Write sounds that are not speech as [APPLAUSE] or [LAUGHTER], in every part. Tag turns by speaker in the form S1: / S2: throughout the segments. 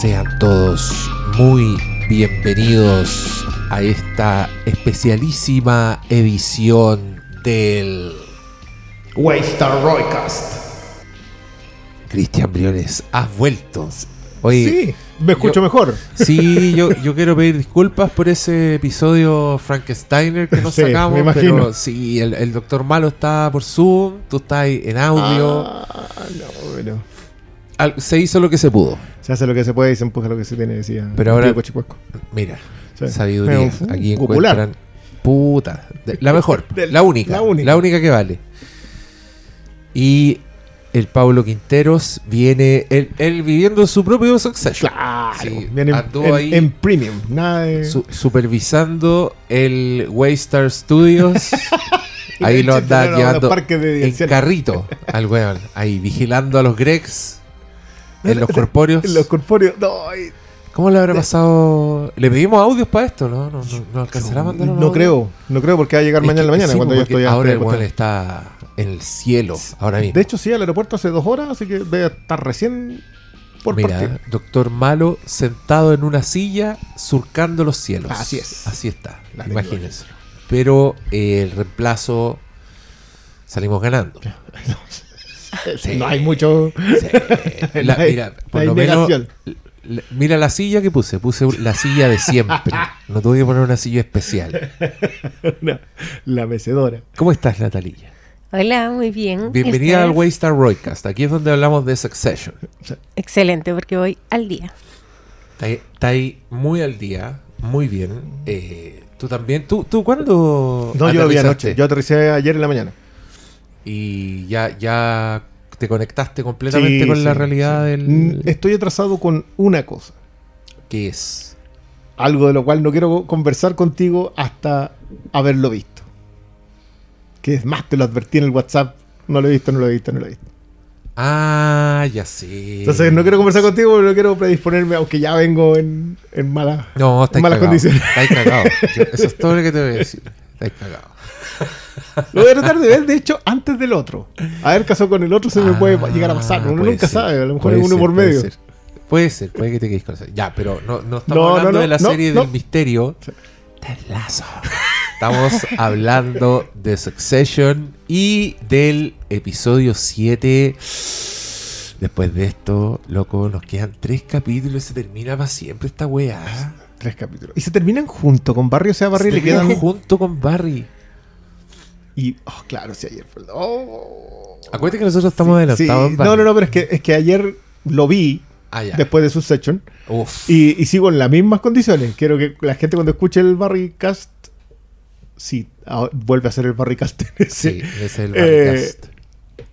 S1: Sean todos muy bienvenidos a esta especialísima edición del
S2: Waystar Roycast.
S1: Cristian Briones. Has vuelto. Oye,
S2: Sí, me escucho
S1: yo-
S2: mejor.
S1: Sí, yo, yo quiero pedir disculpas por ese episodio Frankensteiner que nos
S2: Sí,
S1: sacamos,
S2: me
S1: pero sí, el, el doctor Malo está por Zoom, tú estás en audio.
S2: Ah, no, bueno.
S1: Al- se hizo lo que se pudo.
S2: Se hace lo que se puede y se empuja lo que se tiene, decía.
S1: Pero ahora-. Mira,
S2: Sí.
S1: sabiduría.
S2: Pero,
S1: Aquí
S2: popular.
S1: encuentran puta, de- la [LAUGHS] mejor, la única,
S2: la
S1: la
S2: única.
S1: que vale. Y el Pablo Quinteros viene él, él viviendo su propio succession.
S2: Claro.
S1: Sí,
S2: Viene en,
S1: ahí.
S2: en premium. Nada de.
S1: su- supervisando el Waystar Studios. [LAUGHS] Ahí lo anda llevando en carrito al weón. Ahí vigilando a los Gregs en los [LAUGHS] corpóreos.
S2: En los corpóreos. No, ay,
S1: ¿Cómo le habrá pasado? Le pedimos audios para esto, ¿no? No, no, no alcanzará a mandar
S2: no
S1: audio?
S2: creo. No creo porque va a llegar
S1: Es
S2: mañana en la mañana
S1: sí,
S2: cuando yo estoy
S1: Ahora el weón está en el cielo, ahora mismo.
S2: De hecho, sí, al aeropuerto hace dos horas, así que debe estar recién por
S1: Mira,
S2: partir.
S1: doctor Malo sentado en una silla surcando los cielos.
S2: Así es.
S1: Así está,
S2: La
S1: imagínense. Pero eh, el reemplazo salimos ganando. [LAUGHS] Sí.
S2: No hay mucho.
S1: Sí. [LAUGHS] La- mira, por
S2: hay
S1: lo menos, mira la silla que puse. Puse la silla de siempre. No tuve que poner una silla especial. [LAUGHS]
S2: No, la mecedora.
S1: ¿Cómo estás, Natalilla?
S3: Hola, muy bien.
S1: Bienvenida al. Waystar Roycast. Aquí es donde hablamos de Succession.
S3: Excelente, porque voy al día.
S1: Está ahí, está ahí muy al día, muy bien. Eh, tú también. ¿Tú, tú cuándo?
S2: No, yo vi anoche. Yo aterricé ayer en la mañana.
S1: Y ya, ya te conectaste completamente
S2: Sí,
S1: con la realidad
S2: sí.
S1: del.
S2: Mm, Estoy atrasado con una cosa.
S1: ¿Qué es?
S2: Algo de lo cual no quiero conversar contigo hasta haberlo visto. Que es más, te lo advertí en el WhatsApp. No lo he visto, no lo he visto, no lo he visto.
S1: Ah, ya sé.
S2: Entonces no quiero conversar contigo, pero no quiero predisponerme, aunque ya vengo en, en mala.
S1: No, estáis
S2: malas
S1: cagado.
S2: condiciones.
S1: Estáis cagado. [LAUGHS] Eso es todo lo que te voy a decir. Estáis cagado.
S2: Lo voy a tratar de ver, de hecho, antes del otro. A ver, caso con el otro se me
S1: Ah,
S2: puede llegar a pasar. Uno nunca
S1: ser.
S2: sabe, a lo mejor es uno
S1: ser,
S2: por medio.
S1: ser. Puede ser, puede que te quedes con eso. Ya, pero no, no estamos
S2: No,
S1: hablando
S2: no,
S1: de la serie del misterio. Estamos hablando de Succession y del episodio 7. Después de esto, loco, nos quedan tres capítulos y se termina para siempre esta weá.
S2: Tres capítulos. Y se terminan junto con Barry, o sea, Barry
S1: Se
S2: le quedan.
S1: junto con Barry.
S2: Y, oh, claro, sí, ayer fue. el- Oh.
S1: Acuérdate que nosotros estamos
S2: Sí,
S1: adelantados.
S2: No, no, no, pero es que, es que ayer lo vi
S1: Ah,
S2: después de su session
S1: Uf.
S2: y, y sigo en las mismas condiciones. Quiero que la gente cuando escuche el Barry Cast, sí, ah, vuelve a ser el Barry Cast.
S1: Sí, ese es el
S2: Eh,
S1: Barrycast.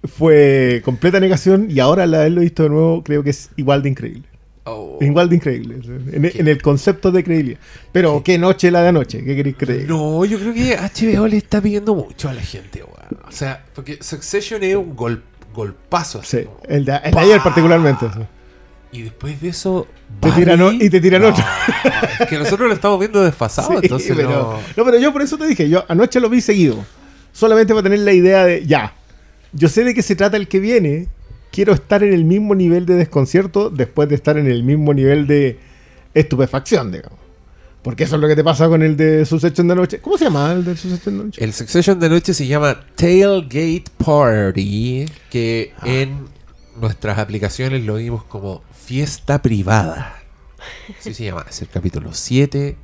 S2: Fue completa negación y ahora al haberlo visto de nuevo creo que es igual de increíble.
S1: Oh.
S2: Igual de increíble. En,
S1: ¿Qué?
S2: en el concepto de creíble. Pero qué noche la de anoche, ¿qué queréis creer?
S1: No, yo creo que HBO le está pidiendo mucho a la gente, weón. O sea, porque Succession es un gol, golpazo así.
S2: Sí,
S1: como-
S2: el de, el de ayer particularmente. sí.
S1: Y después de eso.
S2: Te tiran o- y te tiran
S1: No,
S2: otro.
S1: Es que nosotros lo estamos viendo desfasado, [LAUGHS]
S2: Sí,
S1: entonces
S2: pero,
S1: no.
S2: no, pero yo por eso te dije, yo anoche lo vi seguido. Solamente para tener la idea de, ya, yo sé de qué se trata el que viene, quiero estar en el mismo nivel de desconcierto después de estar en el mismo nivel de estupefacción, digamos. Porque eso es lo que te pasa con el de Succession de noche. ¿Cómo se llama el de Succession de noche?
S1: El Succession de noche se llama Tailgate Party, que
S2: Ah.
S1: en nuestras aplicaciones lo vimos como fiesta privada. [LAUGHS] Así se llama. Es el capítulo 7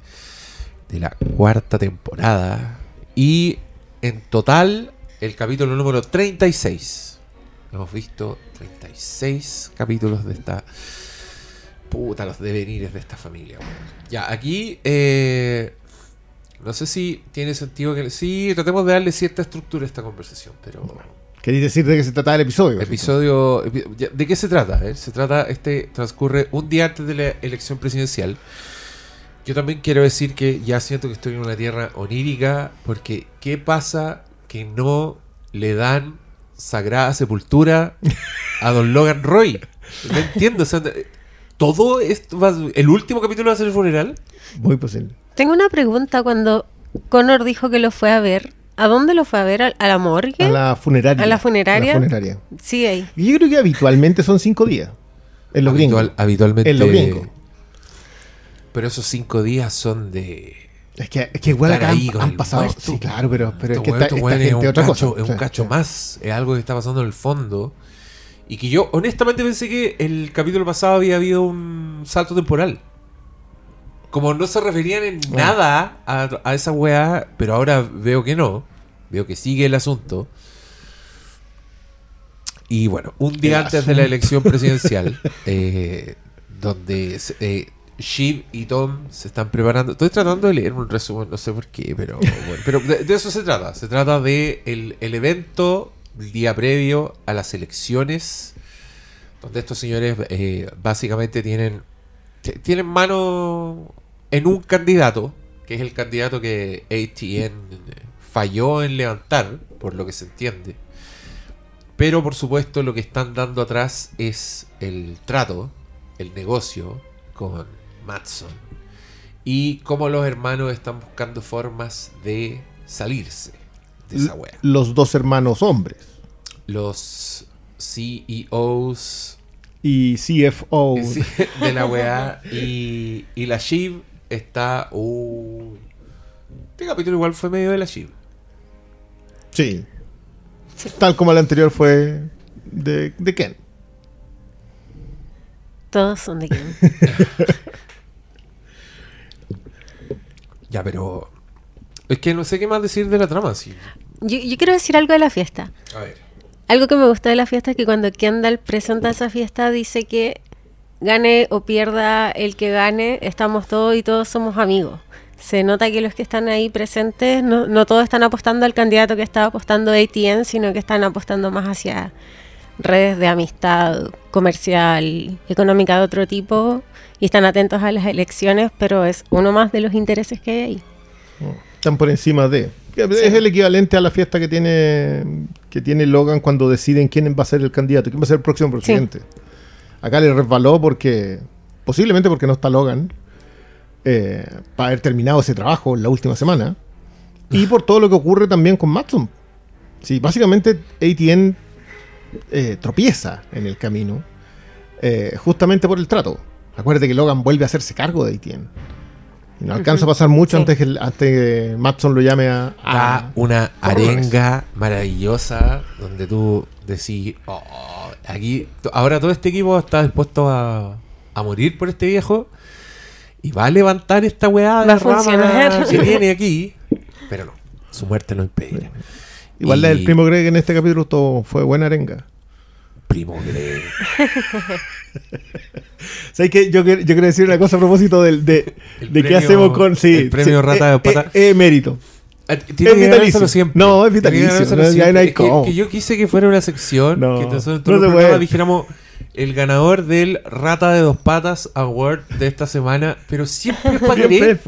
S1: de la cuarta temporada. Y en total, el capítulo número 36. Hemos visto 36 capítulos de esta. Puta, los devenires de esta familia. Ya, aquí. eh, no sé si tiene sentido que. Sí, tratemos de darle cierta estructura a esta conversación, pero.
S2: ¿Queréis decir de qué se trata el episodio?
S1: Episodio. ¿De qué se trata? eh? Se trata. Este transcurre un día antes de la elección presidencial. Yo también quiero decir que ya siento que estoy en una tierra onírica, porque ¿qué pasa que no le dan sagrada sepultura a don Logan Roy? No entiendo. o sea, todo esto va, el último capítulo va a ser el funeral.
S2: Muy posible.
S3: Tengo una pregunta cuando Connor dijo que lo fue a ver. ¿A dónde lo fue a ver? ¿A, a la morgue?
S2: A la funeraria.
S3: ¿A la funeraria?
S2: A la funeraria.
S3: Sí, ahí.
S2: Y yo creo que habitualmente son cinco días. En los
S1: habitual-
S2: gringos.
S1: habitualmente.
S2: En los gringos.
S1: Pero esos cinco días son de.
S2: Es que, es que igual acá han, pasado.
S1: muerto.
S2: Sí, claro, pero, pero es
S1: Estos
S2: que esta, esta
S1: weones es un
S2: otra
S1: cacho,
S2: cosa.
S1: es un
S2: Sí,
S1: cacho
S2: sí.
S1: más. Es algo que está pasando en el fondo. Y que yo, honestamente, pensé que el capítulo pasado había habido un salto temporal. Como no se referían en
S2: Bueno.
S1: nada a, a esa weá, pero ahora veo que no. Veo que sigue el asunto. Y bueno, un día
S2: El
S1: antes de la elección presidencial, [LAUGHS] eh, donde eh, Shiv y Tom se están preparando. Estoy tratando de leer un resumen, no sé por qué, pero [LAUGHS] bueno. Pero de, de eso se trata. Se trata de el, el evento el día previo a las elecciones, donde estos señores eh, básicamente tienen tienen mano en un candidato, que es el candidato que ATN falló en levantar, por lo que se entiende. Pero por supuesto lo que están dando atrás es el trato, el negocio con Matson. Y cómo los hermanos están buscando formas de salirse de esa wea.
S2: Los dos hermanos hombres.
S1: Los CEOs
S2: Y CFO. [LAUGHS]
S1: de la weá y, y la Shiv está... Uh, este capítulo igual fue medio de la Shiv.
S2: Sí. Tal como el anterior fue de, de Ken.
S3: Todos son de Ken. [LAUGHS]
S1: Ya, pero... Es que no sé qué más decir de la trama. Sí.
S3: Yo, yo quiero decir algo de la fiesta.
S1: A ver.
S3: Algo que me gusta de la fiesta es que cuando Kendall presenta esa fiesta dice que gane o pierda el que gane, estamos todos y todos somos amigos. Se nota que los que están ahí presentes no, no todos están apostando al candidato que estaba apostando ATN, sino que están apostando más hacia redes de amistad comercial, económica de otro tipo, y están atentos a las elecciones, pero es uno más de los intereses que hay ahí.
S2: Están por encima de. Es el equivalente a la fiesta que tiene que tiene Logan cuando deciden quién va a ser el candidato, quién va a ser el próximo presidente. Acá le resbaló porque, posiblemente porque no está Logan, eh, para haber terminado ese trabajo en la última semana, y por todo lo que ocurre también con Matson. Sí, básicamente ATN eh, tropieza en el camino, eh, justamente por el trato. Acuérdate que Logan vuelve a hacerse cargo de ATN. Y no alcanza a pasar mucho
S3: Sí.
S2: antes, que, el- antes que Matson lo llame a... a-
S1: Da una arenga maravillosa donde tú decís, "Oh, aquí, to- ahora todo este equipo está dispuesto a, a morir por este viejo y va a levantar esta weá de
S3: Va a
S1: la rama
S3: funcionar.
S1: que viene aquí, pero no, su muerte lo impide.
S2: Igual
S1: Y-
S2: del primo Greg en este capítulo todo fue buena arenga.
S1: Primo Greg. [LAUGHS]
S2: ¿Sabes qué? Yo, yo quiero decir una cosa a propósito del, de, de qué hacemos con... Sí,
S1: el premio
S2: sí,
S1: Rata
S2: eh,
S1: de Pata.
S2: eh, eh, mérito.
S1: Ah, Tiene que
S2: vitalicio.
S1: siempre.
S2: No, es vitalicio, no,
S1: siempre. Es que, yo quise que fuera una sección
S2: No,
S1: que nosotros
S2: no
S1: dijéramos el ganador del Rata de Dos Patas Award de esta semana, pero siempre es para creer.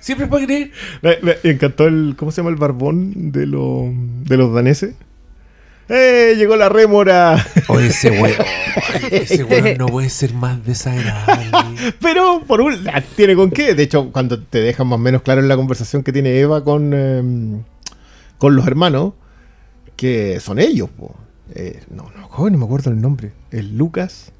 S1: Siempre es para creer.
S2: Me, me encantó el... ¿Cómo se llama el barbón de, lo- de los daneses? ¡Eh! Llegó la rémora.
S1: O ese [LAUGHS] weón. Ese weón no puede ser más desagradable. [LAUGHS]
S2: Pero por un ah, tiene con qué. De hecho, cuando te dejan más o menos claro en la conversación que tiene Eva con, em, con los hermanos, que son ellos. po. Eh, no, no, joder, no me acuerdo el nombre. El Lucas,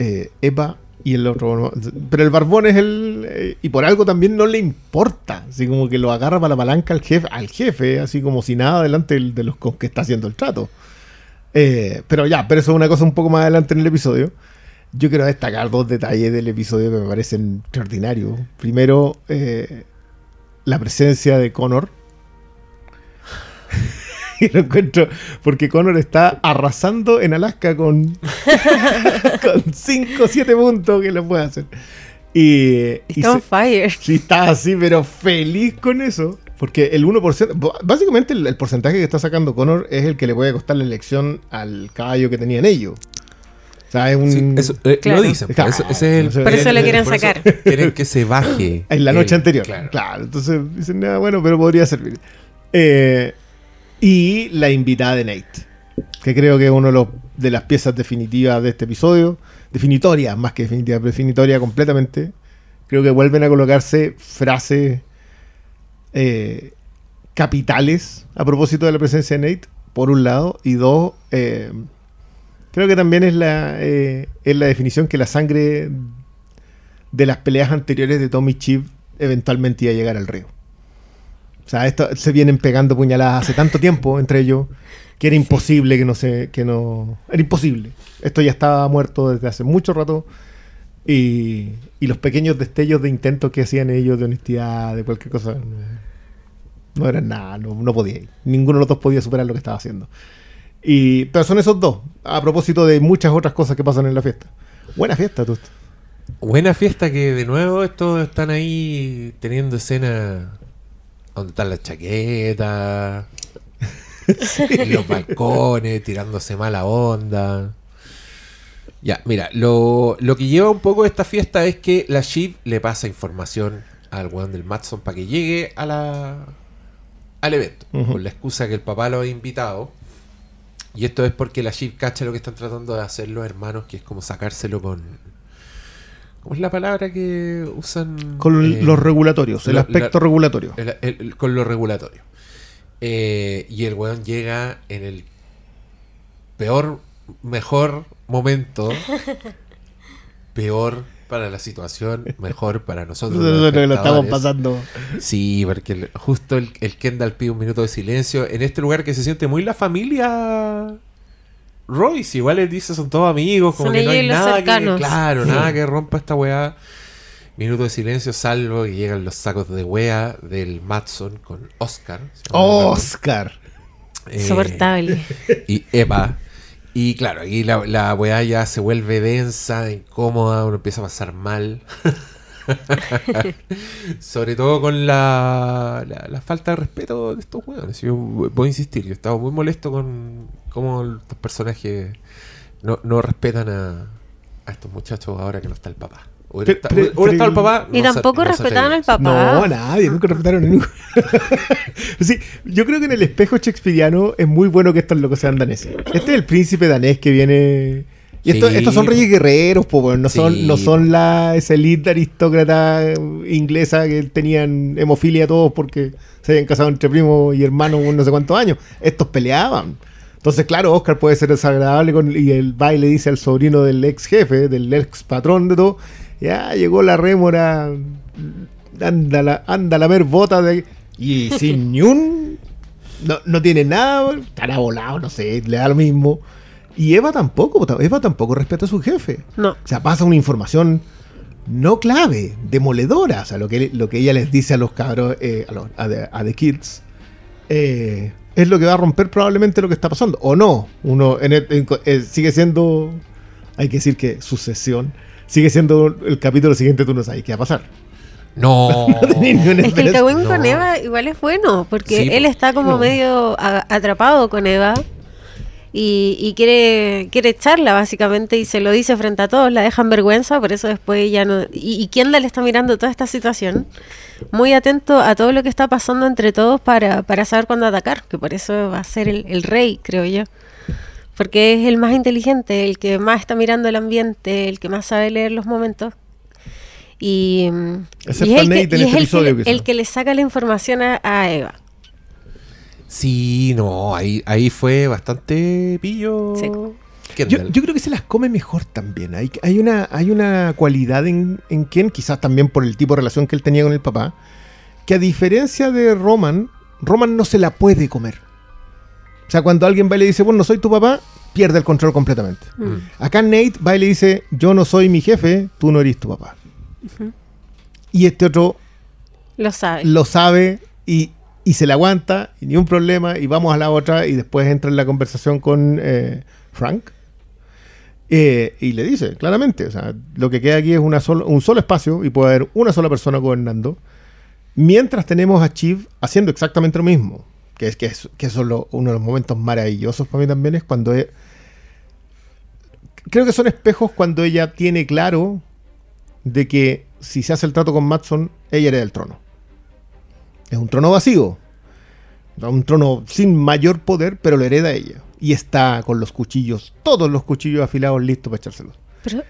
S2: eh, Eva y el otro. Pero el barbón es el. eh, y por algo también no le importa. Así como que lo agarra para la palanca al jefe, al jefe así como si nada delante del- de los con que está haciendo el trato. Eh, pero ya, pero eso es una cosa un poco más adelante en el episodio. Yo quiero destacar dos detalles del episodio que me parecen extraordinarios. Primero, eh, la presencia de Connor. [LAUGHS] y lo encuentro porque Connor está arrasando en Alaska con 5 o 7 puntos que lo puede hacer. Y, y
S3: Está on
S2: se-
S3: fire.
S2: Sí, está así, pero feliz con eso. Porque el 1%, b- básicamente el, el porcentaje que está sacando Connor es el que le puede costar la elección al caballo que tenían ellos. O sea, es un...
S1: Sí, eso, eh,
S3: Claro.
S1: Lo dicen. por
S2: Claro.
S1: eso- ese es el,
S2: Por eso
S1: el-
S3: le quieren sacar. [LAUGHS]
S1: Quieren que se baje. [LAUGHS]
S2: En la noche
S1: el-
S2: anterior.
S1: Claro.
S2: Claro. Entonces dicen, nada, bueno, pero podría servir. Eh, y la invitada de Nate. Que creo que es una de, de las piezas definitivas de este episodio. Definitorias, más que definitiva, pero definitoria completamente. Creo que vuelven a colocarse frases eh, capitales a propósito de la presencia de Nate, por un lado. Y dos, eh, Creo que también es la, eh, es la definición que la sangre de las peleas anteriores de Tommy Chip eventualmente iba a llegar al río. O sea, esto, se vienen pegando puñaladas hace tanto tiempo entre ellos que era imposible que no se, que no. Era imposible. Esto ya estaba muerto desde hace mucho rato. Y, y los pequeños destellos de intentos que hacían ellos de honestidad, de cualquier cosa, no, no eran nada, no, no podía. Ninguno de los dos podía superar lo que estaba haciendo. Y, pero son esos dos, a propósito de muchas otras cosas que pasan en la fiesta. Buena fiesta, tú.
S1: Buena fiesta que de nuevo estos están ahí teniendo escena donde están las chaquetas, en los balcones, tirándose mala onda. Ya, mira, lo, lo que lleva un poco esta fiesta es que la Shiv le pasa información al weón del Matson para que llegue a la, al evento,
S2: Ujú.
S1: con la excusa que el papá lo ha invitado. Y esto es porque la Shiv cacha lo que están tratando de hacer los hermanos, que es como sacárselo con... ¿Cómo es la palabra que usan?
S2: Con
S1: Eh,
S2: los regulatorios, el aspecto
S1: la-
S2: regulatorio.
S1: el- el- el- con lo regulatorio. Eh, y el weón llega en el peor, mejor momento. [LAUGHS] peor para la situación, mejor para nosotros. [LAUGHS]
S2: Nosotros lo estamos pasando.
S1: Sí, porque el- justo el, el Kendall pide un minuto de silencio en este lugar que se siente muy la familia Royce. Igual él dice son todos amigos, como
S3: Son
S1: que no hay nada que, claro,
S2: Sí.
S1: nada que rompa esta weá. Minuto de silencio, salvo que llegan los sacos de wea del Matson con Oscar.
S2: Oscar.
S1: Eh,
S3: Soportable.
S1: y Eva. Y claro, aquí la, la weá ya se vuelve densa, incómoda, uno empieza a pasar mal. [LAUGHS] Sobre todo con la, la, la falta de respeto de estos weones. Yo voy a insistir, yo estaba muy molesto con cómo estos personajes no, no respetan a, a estos muchachos ahora que no está el papá.
S2: Pero-
S1: estado el papá.
S3: Y
S1: no se-
S3: tampoco
S1: no se
S3: respetaban al
S1: atrevían.
S3: papá.
S2: No, nadie, nunca respetaron a ninguno. [LAUGHS] sí, yo creo que en el espejo shakespeariano es muy bueno que estos locos sean daneses. Este es el príncipe danés que viene. Y esto-
S1: Sí.
S2: estos son reyes guerreros, po, no son,
S1: Sí,
S2: no son la esa elite aristócrata inglesa que tenían hemofilia todos porque se habían casado entre primos y hermanos no sé cuántos años. Estos peleaban. Entonces, claro, Oscar puede ser desagradable con, y el baile dice al sobrino del ex jefe, del ex patrón de todo, ya llegó la rémora, anda la, anda a lamer botas de... Y sin ni un... No, no tiene nada, estará volado, no sé, le da lo mismo. Y Eva tampoco, Eva tampoco respeta a su jefe.
S3: No.
S2: O sea, pasa una información no clave, demoledora. O sea, lo que, lo que ella les dice a los cabros, eh, a, los, a, the, a the kids, eh, es lo que va a romper probablemente lo que está pasando. O no. Uno en el- en- eh, sigue siendo, hay que decir que sucesión, sigue siendo el capítulo siguiente, tú no sabes qué va a pasar.
S1: No. [LAUGHS]
S2: una
S3: Es que el. Cagüín
S1: No.
S3: con Eva igual es bueno, porque
S1: Sí,
S3: él está como
S2: No.
S3: medio a- atrapado con Eva y, y quiere, quiere echarla básicamente y se lo dice frente a todos, la dejan vergüenza, por eso después ya no... Y, y Kendall está mirando toda esta situación, muy atento a todo lo que está pasando entre todos para, para saber cuándo atacar, que por eso va a ser el, el rey, creo yo. Porque es el más inteligente, el que más está mirando el ambiente, el que más sabe leer los momentos. Y, mm, y es, el que, y
S2: este
S3: es el, que,
S2: quizá.
S3: el que le saca la información a, a Eva.
S1: Sí, no, ahí, ahí fue bastante pillo.
S3: Sí.
S2: Yo,
S1: Kendall.
S2: yo creo que se las come mejor también. Hay, hay, una, hay una cualidad en, en Ken, quizás también por el tipo de relación que él tenía con el papá, que a diferencia de Roman, Roman no se la puede comer. O sea, cuando alguien va y le dice, bueno, no soy tu papá, pierde el control completamente.
S3: Mm.
S2: Acá Nate va y le dice, yo no soy mi jefe, tú no eres tu papá. Y este otro
S3: Lo sabe.
S2: lo sabe y, y se le aguanta, y ni un problema, y vamos a la otra, y después entra en la conversación con eh, Frank. eh, y le dice claramente, o sea, lo que queda aquí es solo, un solo espacio y puede haber una sola persona gobernando, mientras tenemos a Chief haciendo exactamente lo mismo, que es que, es, que eso es uno de los momentos maravillosos para mí también es cuando... e- creo que son espejos cuando ella tiene claro de que si se hace el trato con Matson, ella hereda el trono. Es un trono vacío. Un trono sin mayor poder, pero lo hereda ella. Y está con los cuchillos, todos los cuchillos afilados listos para echárselos.
S3: Pero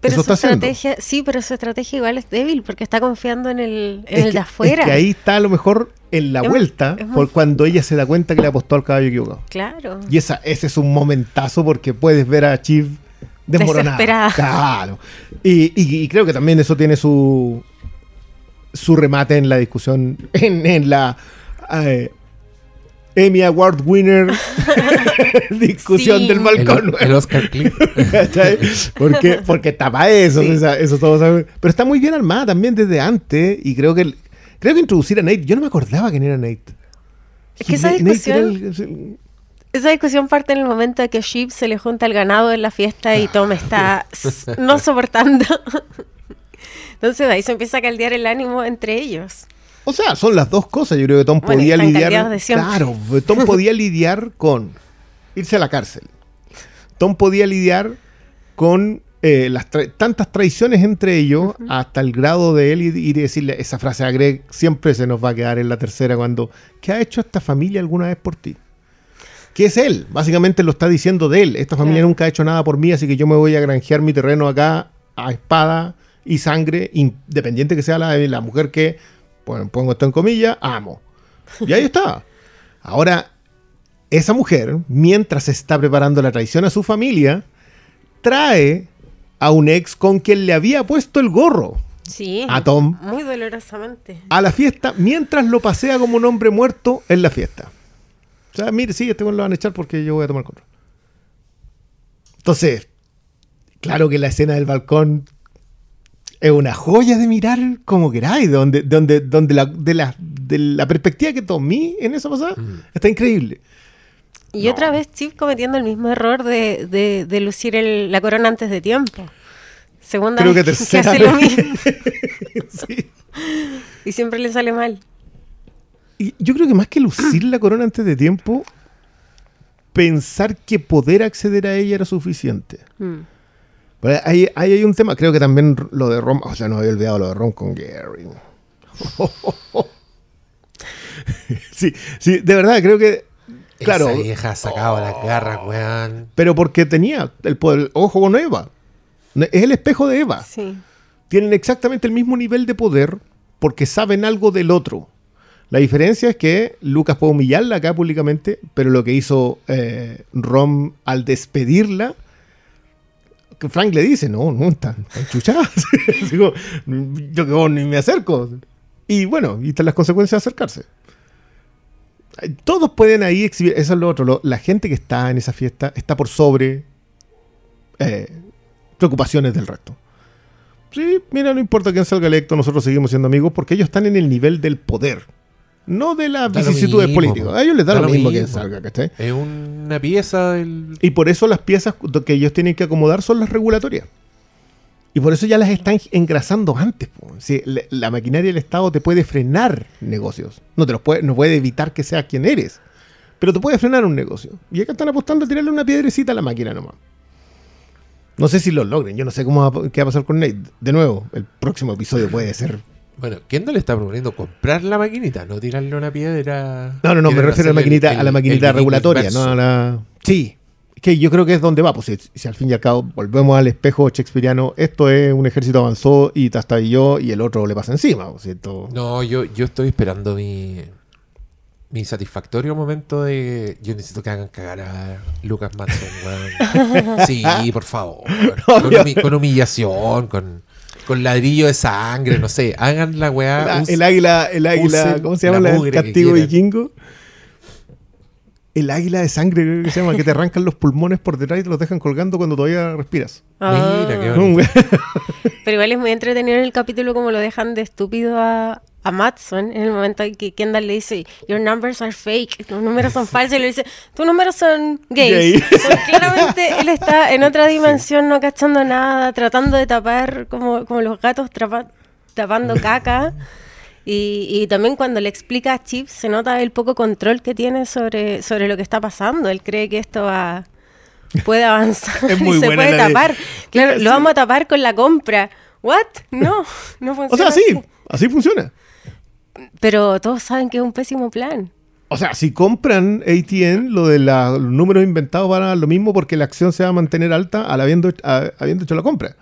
S3: Pero
S2: Eso
S3: su
S2: está haciendo.
S3: estrategia, sí, pero su estrategia igual es débil porque está confiando en el, en
S2: Es
S3: el
S2: que-
S3: de afuera.
S2: Es que ahí está a lo mejor en la
S3: Es-
S2: vuelta,
S3: es
S2: por cuando ella se da cuenta que le apostó al caballo equivocado.
S3: Claro.
S2: Y esa, ese es un momentazo porque puedes ver a Chief desmoronada.
S3: Desesperada.
S2: Claro. Y, y- y creo que también eso tiene su su remate en la discusión, [LAUGHS] en, en la eh, Emmy Award winner [LAUGHS] discusión
S3: Sí.
S2: del
S1: El,
S2: balcón.
S1: el Oscar [LAUGHS]
S2: porque, porque tapa eso,
S3: Sí.
S2: esa- eso saben. Pero está muy bien armada también desde antes. Y creo que creo que introducir a Nate, yo no me acordaba quién era Nate.
S3: Es que esa
S2: Nate- Nate era
S3: discusión-
S2: el-
S3: Esa discusión parte en el momento de que Sheep se le junta el ganado en la fiesta y Tom está no soportando. Entonces ahí se empieza a caldear el ánimo entre ellos.
S2: O sea, son las dos cosas. Yo creo que Tom
S3: Bueno,
S2: podía lidiar.
S3: de.
S2: Claro, Tom [LAUGHS] podía lidiar con irse a la cárcel. Tom podía lidiar con eh, las tra- tantas traiciones entre ellos hasta el grado de él y, y decirle esa frase a Greg siempre se nos va a quedar en la tercera cuando ¿qué ha hecho esta familia alguna vez por ti? ¿Qué es él? Básicamente lo está diciendo de él. Esta familia nunca ha hecho nada por mí, así que yo me voy a granjear mi terreno acá a espada y sangre, independiente que sea la, la mujer que, bueno, pongo esto en comillas, amo. Y ahí está. Ahora, esa mujer, mientras está preparando la traición a su familia, trae a un ex con quien le había puesto el gorro
S3: Sí.
S2: a Tom
S3: Muy dolorosamente.
S2: a la fiesta mientras lo pasea como un hombre muerto en la fiesta. O sea, mire, sí, este lo van a echar porque yo voy a tomar control. Entonces, claro que la escena del balcón es una joya de mirar como queráis, donde, donde, donde la, de, la, de la perspectiva que tomé en esa pasada
S1: Mm.
S2: está increíble.
S3: Y
S2: No.
S3: otra vez Chip cometiendo el mismo error de, de- de lucir el- la corona antes de tiempo. Segunda
S2: Creo que
S3: vez
S2: tercera
S3: hace lo mismo [LAUGHS]
S2: Sí.
S3: y siempre le sale mal.
S2: Y yo creo que más que lucir la corona antes de tiempo, pensar que poder acceder a ella era suficiente.
S3: Mm.
S2: Pero ahí, ahí hay un tema, creo que también lo de Ron, o sea, no había olvidado lo de Ron con Gary. [LAUGHS] sí, sí, de verdad, creo que, claro,
S1: Esa vieja sacaba las garras, weón.
S2: pero porque tenía el poder, ojo con Eva, es el espejo de Eva.
S3: Sí.
S2: Tienen exactamente el mismo nivel de poder porque saben algo del otro. La diferencia es que Lucas puede humillarla acá públicamente, pero lo que hizo eh, Rom al despedirla, Frank le dice, no, no, están, están chuchadas. [LAUGHS] Como, yo que vos ni me acerco. Y bueno, y están las consecuencias de acercarse. Todos pueden ahí exhibir, eso es lo otro, la gente que está en esa fiesta está por sobre eh, preocupaciones del resto. Sí, mira, no importa quién salga electo, nosotros seguimos siendo amigos porque ellos están en el nivel del poder, no de las
S1: Da
S2: vicisitudes
S1: mismo,
S2: políticas.
S1: po.
S2: A ellos les da,
S1: Da
S2: lo
S1: lo
S2: mismo, quién
S1: mismo.
S2: salga, ¿cachai?
S1: Es una pieza del.
S2: Y por eso las piezas que ellos tienen que acomodar son las regulatorias. Y por eso ya las están engrasando antes. Sí, la, la maquinaria del Estado te puede frenar negocios. No te los puede, no puede evitar que seas quien eres. Pero te puede frenar un negocio. Y acá están apostando a tirarle una piedrecita a la máquina nomás. No sé si lo logren. Yo no sé cómo va, qué va a pasar con Nate. De nuevo, el próximo episodio puede ser.
S1: Bueno, Kendall está proponiendo comprar la maquinita, no tirarle una piedra.
S2: No, no, no, me refiero a la maquinita,
S1: el-
S2: a la
S1: el
S2: maquinita regulatoria, no a la. Sí. Es que yo creo que es donde va. Pues si, si al fin y al cabo volvemos al espejo shakespeariano, esto es un ejército avanzó y hasta y yo y el otro le pasa encima. ¿no? ¿cierto?
S1: No, yo, yo estoy esperando mi, mi satisfactorio momento de. Yo necesito que hagan cagar a Lucas Matson. [LAUGHS] Sí, por favor. [LAUGHS] Con, humi- con humillación, con, con ladrillo de sangre, no sé. Hagan la weá.
S2: La- el águila, el águila, ¿cómo se llama?
S1: la
S2: La- el castigo vikingo. El águila de sangre, creo que se llama, que te arrancan los pulmones por detrás y te los dejan colgando cuando todavía respiras.
S1: Mira, qué [LAUGHS]
S3: Ah.
S1: bonito.
S3: Pero igual es muy entretenido en el capítulo como lo dejan de estúpido a, a Matson en el momento en que Kendall le dice Your numbers are fake, tus números son [LAUGHS] falsos y le dice tus números son gays.
S2: Gay.
S3: Claramente [LAUGHS] él está en otra dimensión no cachando nada, tratando de tapar como, como los gatos trapa- tapando [LAUGHS] caca. Y, y también cuando le explica a Chip se nota el poco control que tiene sobre, sobre lo que está pasando. Él cree que esto va puede avanzar
S2: Es muy
S3: y se
S2: buena
S3: puede
S2: de-
S3: tapar. Claro,
S2: Sí.
S3: lo vamos a tapar con la compra. ¿What? No, no
S2: O
S3: funciona.
S2: sea, sí,
S3: así.
S2: así funciona.
S3: Pero todos saben que es un pésimo plan.
S2: O sea, si compran ATN, lo de la- los números inventados van a dar lo mismo porque la acción se va a mantener alta al habiendo, a- habiendo hecho la compra.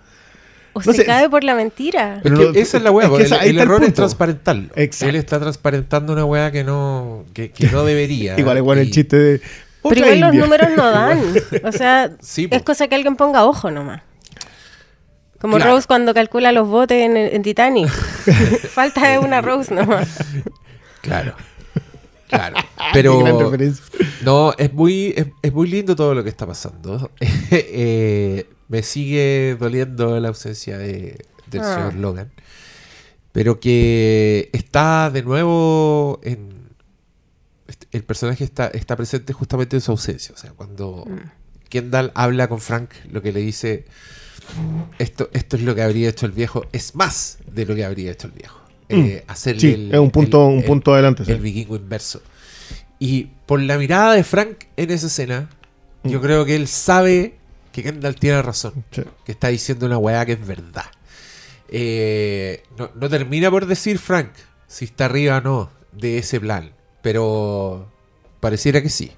S3: o
S2: No
S3: se
S2: sé,
S3: cae por la mentira.
S2: Pero
S1: Es que
S2: no-
S1: esa es la weá,
S2: es que
S1: el,
S2: esa- ahí
S1: el
S2: está el
S1: error es transparentarlo.
S2: Exacto.
S1: Él está transparentando una weá que no, que, que no [LAUGHS] debería.
S2: Igual es bueno el chiste de.
S3: Igual los números no [LAUGHS] dan. O sea,
S1: Sí,
S3: es cosa que alguien ponga ojo nomás. Como
S1: Claro.
S3: Rose cuando calcula los botes en, en Titanic. [LAUGHS] Falta de una Rose nomás.
S1: Claro. [LAUGHS] Claro. Pero no, es muy, es, es muy lindo todo lo que está pasando. [LAUGHS] Eh, me sigue doliendo la ausencia de, del
S3: Ah.
S1: señor Logan. Pero que está de nuevo en. El personaje está, está presente justamente en su ausencia. O sea, cuando Kendall habla con Frank, lo que le dice. Esto, esto es lo que habría hecho el viejo. Es más de lo que habría hecho el viejo. Eh, hacerle
S2: Sí,
S1: el-
S2: es un punto,
S1: el-
S2: un
S1: el-
S2: punto adelante. sí.
S1: el vikingo inverso. Y por la mirada de Frank en esa escena, yo
S2: Mm.
S1: creo que él sabe que Kendall tiene razón.
S2: Sí.
S1: Que está diciendo una weá que es verdad. Eh, no, no termina por decir Frank si está arriba o no de ese plan. Pero pareciera que sí.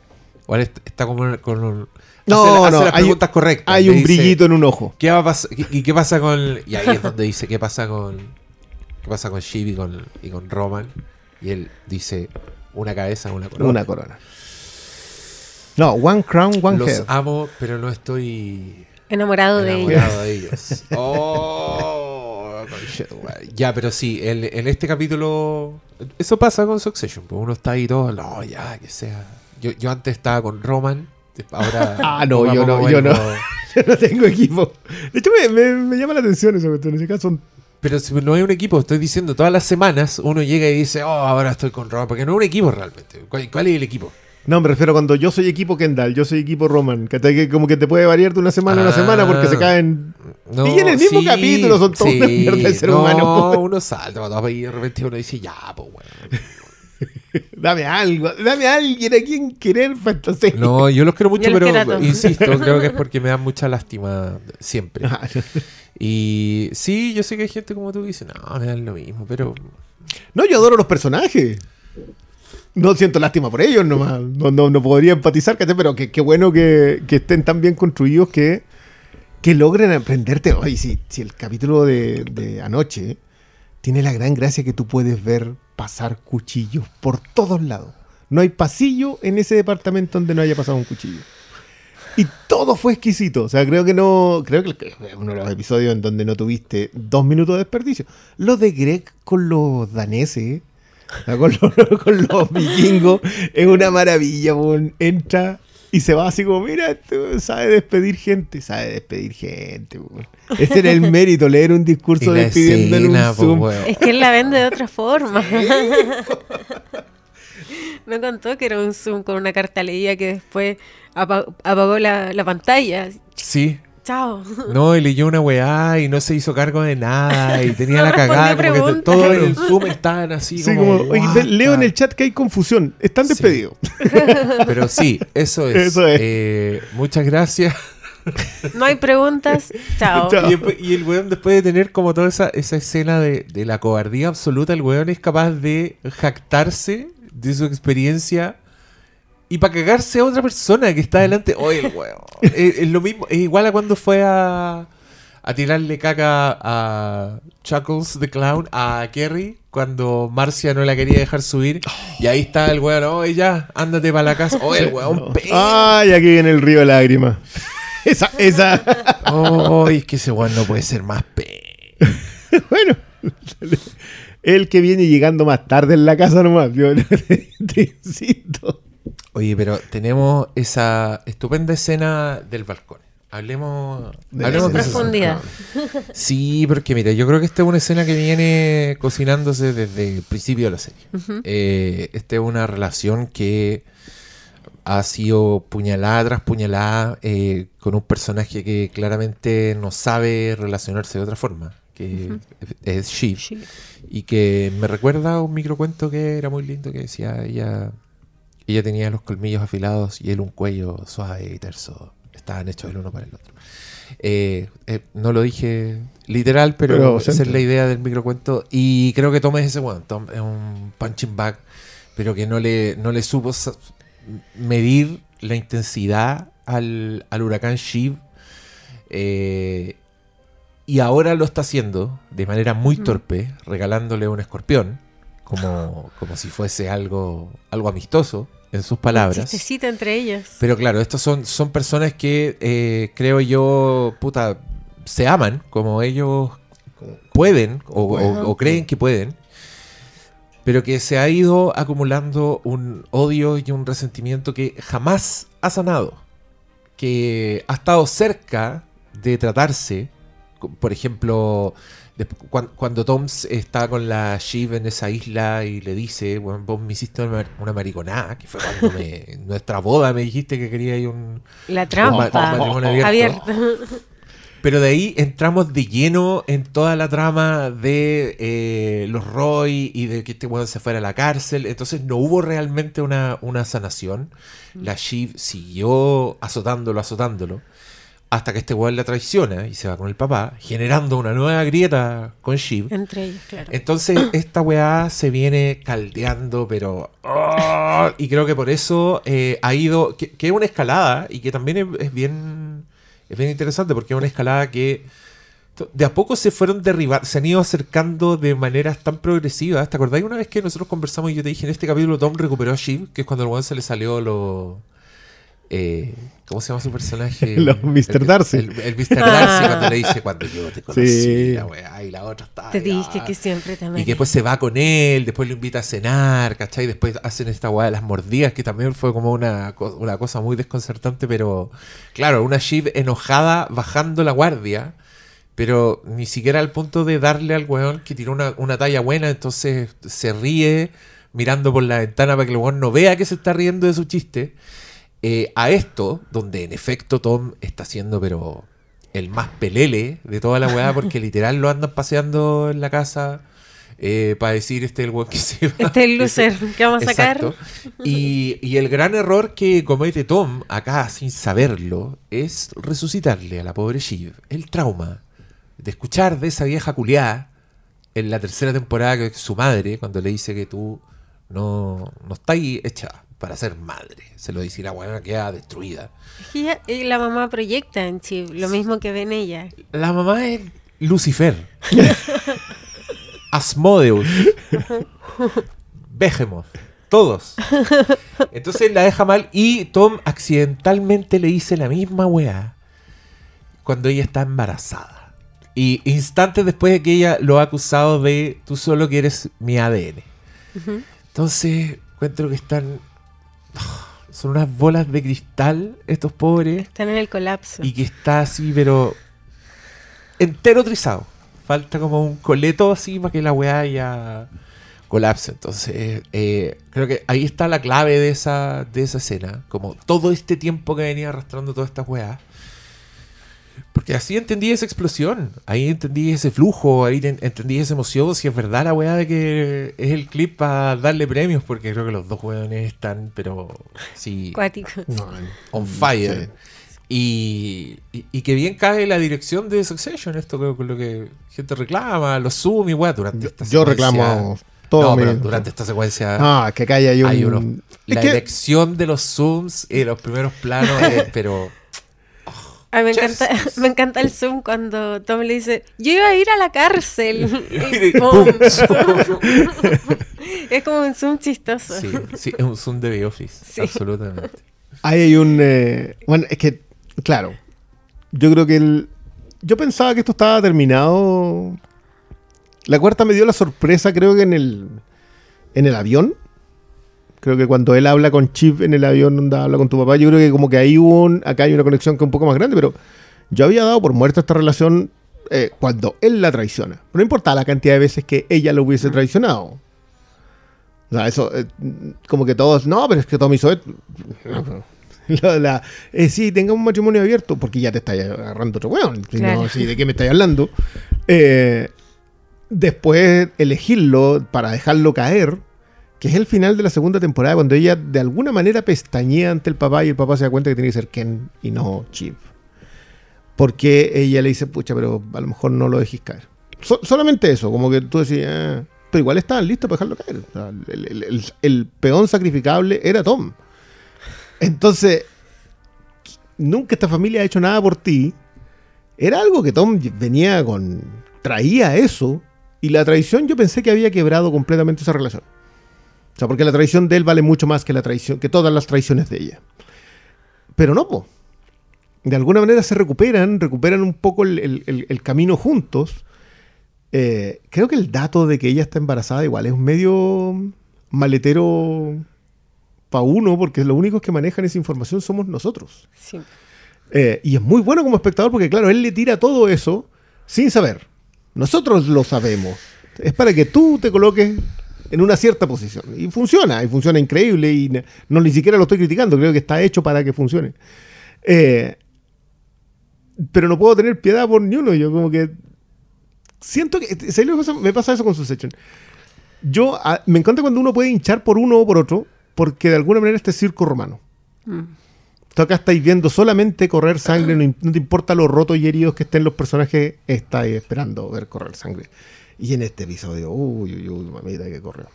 S1: Est- está como con
S2: No,
S1: hace, hace
S2: no,
S1: las
S2: hay-
S1: preguntas correctas.
S2: Hay un
S1: dice,
S2: brillito en un ojo.
S1: ¿Qué va a pasar? ¿Y qué pasa con.? Y ahí es donde dice: ¿Qué pasa con. ¿Qué pasa con Shiv y con, y con Roman? Y él dice: Una cabeza, una corona.
S2: Una corona. No, one crown, one
S1: Los
S2: head.
S1: amo, pero no estoy
S3: Enamorado de
S1: enamorado de ellos. [LAUGHS] Oh, ya, pero sí, en, en este capítulo. Eso pasa con Succession. Pues uno está ahí todo. No, ya, que sea. Yo, yo antes estaba con Roman. Ahora. [LAUGHS]
S2: Ah, no,
S1: poco a
S2: yo no, yo no. [LAUGHS] Yo no tengo equipo. De hecho, me, me- me llama la atención eso. En ese caso, son
S1: Pero si no hay un equipo, estoy diciendo, todas las semanas uno llega y dice, oh, ahora estoy con Roman, porque no es un equipo realmente. ¿Cuál, cuál es el equipo?
S2: No, me refiero a cuando yo soy equipo Kendall, yo soy equipo Roman. Que, te- que como que te puede variar de una semana a una
S1: Ah.
S2: semana porque se caen.
S1: No,
S2: Y en el mismo capítulo son todos una mierda de ser
S1: no,
S2: humano. [LAUGHS]
S1: uno salta y de repente uno dice, ya, pues bueno. [LAUGHS]
S2: Dame algo, dame a alguien a quien querer fantasía.
S1: No, yo los quiero mucho,
S3: los
S1: pero insisto, [LAUGHS] creo que es porque me dan mucha lástima siempre. Y sí, yo sé que hay gente como tú que dice, no, me dan lo mismo, pero
S2: No, yo adoro los personajes. No siento lástima por ellos nomás. No, no, no podría empatizar, pero que- qué bueno que, que estén tan bien construidos que, que logren aprenderte. Oye, si, si el capítulo de, de anoche tiene la gran gracia que tú puedes ver pasar cuchillos por todos lados. No hay pasillo en ese departamento donde no haya pasado un cuchillo. Y todo fue exquisito. O sea, creo que no. Creo que es uno de los episodios en donde no tuviste dos minutos de desperdicio. Lo de Greg con los daneses, o sea, [LAUGHS] con, los, con vikingos, es una maravilla. Entra y se va así como: Mira, este sabe despedir gente. Sabe despedir gente. Ese era el mérito, leer un discurso despidiendo en un
S1: pues,
S2: Zoom.
S3: Es que él la vende de otra forma. Me [LAUGHS] contó que era un Zoom con una cartelería que después apa- apagó la, la pantalla.
S1: Sí.
S3: Chao.
S1: No, y leyó una weá y no se hizo cargo de nada y [LAUGHS] tenía
S3: No
S1: la cagada. Como que todo en el [LAUGHS] Zoom estaban así
S2: Sí,
S1: como.
S2: como, oye,
S1: "What
S2: ve- leo en
S1: the-".
S2: el chat que hay confusión. Están
S1: Sí.
S2: despedidos. [LAUGHS]
S1: Pero sí, eso es.
S2: Eso es.
S1: Eh, muchas gracias.
S3: No hay preguntas. Chao.
S2: Chao.
S1: Y, después- y el weón, después de tener como toda esa, esa escena de, de la cobardía absoluta, el weón es capaz de jactarse de su experiencia y para cagarse a otra persona que está delante. Oye, el weón. [LAUGHS] es, es lo mismo, es igual a cuando fue a, a tirarle caca a Chuckles the Clown, a Kerry, cuando Marcia no la quería dejar subir. Y ahí está el weón, oye, ya, ándate para la casa. Oye, el weón, pe-
S2: Ay, aquí viene el río de lágrimas. [LAUGHS] Esa, esa.
S1: Oh, es que ese weón no puede ser más pe. [LAUGHS]
S2: bueno. El que viene llegando más tarde en la casa nomás. Yo te, te insisto.
S1: Oye, pero tenemos esa estupenda escena del balcón. Hablemos,
S2: De
S1: hablemos de
S2: escena.
S1: eso.
S3: Profundidad. [LAUGHS]
S1: Sí, porque mira, yo creo que esta es una escena que viene cocinándose desde el principio de la serie. Eh, esta es una relación que ha sido puñalada tras puñalada eh, con un personaje que claramente no sabe relacionarse de otra forma, que es Shiv. Y que me recuerda a un microcuento que era muy lindo que decía ella ella tenía los colmillos afilados y él un cuello suave y terso. Estaban hechos el uno para el otro. Eh, eh, no lo dije literal, pero,
S2: Pero
S1: esa es la idea del microcuento. Y creo que Tom es ese weón. Tom es un punching bag, pero que no le, no le supo medir la intensidad al, al huracán Shiv. Eh, Y ahora lo está haciendo de manera muy torpe, regalándole un escorpión, como, como si fuese algo, algo amistoso, en sus palabras.
S3: Entre ellos.
S1: Pero claro, estos son, son personas que eh, creo yo, puta, se aman como ellos pueden o, o- o creen que pueden, pero que se ha ido acumulando un odio y un resentimiento que jamás ha sanado, que ha estado cerca de tratarse, por ejemplo, cuando Tom está con la Shiv en esa isla y le dice, bueno, vos me hiciste una, mar- una mariconada, que fue cuando me, en nuestra boda me dijiste que quería ir un,
S3: La trampa.
S1: un matrimonio abierto.
S3: Abierto.
S1: Pero de ahí entramos de lleno en toda la trama de eh, los Roy y de que este weón se fuera a la cárcel. Entonces no hubo realmente una, una sanación. La Shiv siguió azotándolo, azotándolo. Hasta que este weón la traiciona y se va con el papá, generando una nueva grieta con Shiv.
S3: Entre ellos, claro.
S1: Entonces, [CLEARS THROAT] esta weá se viene caldeando, pero. ¡ah! Y creo que por eso eh, ha ido. Que, que es una escalada y que también es, es bien. Es bien interesante porque es una escalada que. De a poco se fueron derribando, se han ido acercando de maneras tan progresivas. ¿Te acordáis una vez que nosotros conversamos y yo te dije en este capítulo Tom recuperó a Shiv, que es cuando al weón se le salió lo. Eh, ¿Cómo se llama su personaje? [LAUGHS]
S2: Lo Mr.
S1: El-
S2: Darcy.
S1: El, el Mr. Darcy cuando le dice cuando yo te conocí,
S2: Sí.
S1: la weá, y la otra está.
S3: Te dije que siempre te
S1: Y que después se va con él, después lo invita a cenar, ¿cachai? Después hacen esta weá de las mordidas, que también fue como una, una cosa muy desconcertante, pero claro, una Shiv enojada bajando la guardia, pero ni siquiera al punto de darle al weón que tiró una, una talla buena, entonces se ríe mirando por la ventana para que el weón no vea que se está riendo de su chiste. Eh, a esto, donde en efecto Tom está siendo, pero el más pelele de toda la weá, porque [LAUGHS] literal lo andan paseando en la casa eh, para decir este es el weón que se va.
S3: Este es el loser que vamos a sacar.
S1: Y, y el gran error que comete Tom acá sin saberlo es resucitarle a la pobre Shiv el trauma de escuchar de esa vieja culiada en la tercera temporada que su madre cuando le dice que tú no, no estás hecha para ser madre. Se lo dice y la weá queda destruida.
S3: Y la mamá proyecta en Chip lo mismo que ven ella.
S1: La mamá es Lucifer. [LAUGHS] Asmodeus. Behemoth. Todos. Entonces la deja mal y Tom accidentalmente le dice la misma weá cuando ella está embarazada. Y instantes después de que ella lo ha acusado de tú solo quieres mi ADN. Entonces encuentro que están... [SIGHS] Son unas bolas de cristal estos pobres
S3: Están en el colapso.
S1: y que está así, pero entero trizado. Falta como un coleto así para que la weá ya colapse. Entonces, eh, creo que ahí está la clave de esa, de esa escena. Como todo este tiempo que venía arrastrando todas estas weas. Porque así entendí esa explosión. Ahí entendí ese flujo. Ahí ten- entendí esa emoción. Si es verdad la weá de que es el clip para darle premios. Porque creo que los dos weones están, pero sí
S3: Cuático.
S2: No,
S1: on fire.
S2: Sí.
S1: Y, y, y que bien cae la dirección de Succession, esto que, con lo que gente reclama, los Zoom y weá, durante esta
S2: yo reclamo todo.
S1: No, pero durante esta secuencia
S2: Ah, que acá hay un.
S1: hay unos. La
S2: que-
S1: elección de los Zooms y los primeros planos, es, [LAUGHS] pero.
S3: A mí me encanta, [LAUGHS] me encanta el zoom cuando Tom le dice, yo iba a ir a la cárcel. [LAUGHS] [LAUGHS] Es como un zoom chistoso.
S1: Sí, sí, es un Zoom de The Office,
S3: Sí.
S1: absolutamente.
S2: Ahí hay un. eh, bueno, es que, claro. Yo creo que el. Yo pensaba que esto estaba terminado. La cuarta me dio la sorpresa, creo que en el. En el avión. Creo que cuando él habla con Chip en el avión, donde habla con tu papá, yo creo que como que ahí hubo un. Acá hay una conexión que es un poco más grande, pero yo había dado por muerta esta relación eh, cuando él la traiciona. No importa la cantidad de veces que ella lo hubiese traicionado. O sea, eso, eh, como que todos, no, pero es que Tommy hizo esto. La, la- eh, sí, tenga un matrimonio abierto, porque ya te está agarrando otro weón. Si no,
S3: Claro.
S2: sí, ¿De qué me estáis hablando? Después elegirlo para dejarlo caer, que es el final de la segunda temporada, cuando ella de alguna manera pestañea ante el papá y el papá se da cuenta que tiene que ser Ken y no Chip. Porque ella le dice, pucha, pero a lo mejor no lo dejes caer. So- solamente eso, como que tú decías, "Ah", pero igual estaban listos para dejarlo caer. El- el peón sacrificable era Tom. Entonces, nunca esta familia ha hecho nada por ti. era algo que Tom venía con. traía eso. Y la traición yo pensé que había quebrado completamente esa relación. O sea, porque la traición de él vale mucho más que la traición, que todas las traiciones de ella. Pero no, po. De alguna manera se recuperan, recuperan un poco el, el- el camino juntos. Eh, creo que el dato de que ella está embarazada igual es un medio maletero para uno, porque los únicos que manejan esa información somos nosotros.
S3: Sí.
S2: Eh, y es muy bueno como espectador porque, claro, él le tira todo eso sin saber. Nosotros lo sabemos. Es para que tú te coloques en una cierta posición. Y funciona, y funciona increíble. Y no ni siquiera lo estoy criticando, creo que está hecho para que funcione. Eh, pero no puedo tener piedad por ni uno. Yo como que siento que... ¿sabes lo? Me pasa eso con Succession. Yo ah, me encanta cuando uno puede hinchar por uno o por otro, porque de alguna manera este es circo romano.
S3: Mm.
S2: Tú acá estáis viendo solamente correr sangre, no, no te importa los rotos y heridos que estén los personajes, estáis esperando ver correr sangre. Y en este episodio, uy, uy, uy, mamita que corrió.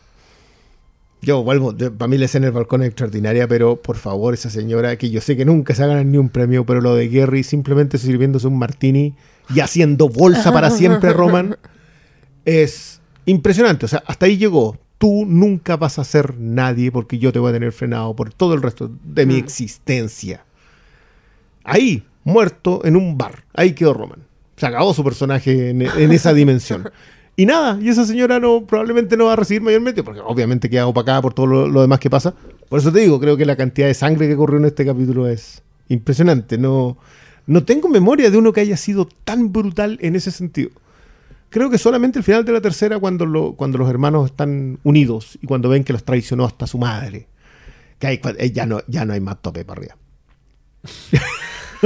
S2: Yo vuelvo, para mí la escena del balcón es extraordinaria, pero por favor, esa señora, que yo sé que nunca se va a ganar ni un premio, pero lo de Gary simplemente sirviéndose un martini y haciendo bolsa para siempre, [LAUGHS] Roman, es impresionante. O sea, hasta ahí llegó. Tú nunca vas a ser nadie porque yo te voy a tener frenado por todo el resto de mi
S3: Mm.
S2: existencia. Ahí, muerto en un bar. Ahí quedó Roman. Se acabó su personaje en, en esa dimensión. [LAUGHS] Y nada, y esa señora no probablemente no va a recibir mayormente, porque obviamente queda opacada por todo lo, lo demás que pasa. Por eso te digo, creo que la cantidad de sangre que corrió en este capítulo es impresionante. No, no tengo memoria de uno que haya sido tan brutal en ese sentido. Creo que solamente el final de la tercera, cuando, lo- cuando los hermanos están unidos y cuando ven que los traicionó hasta su madre. Que cua- eh, ya, no, ya no hay más tope para arriba.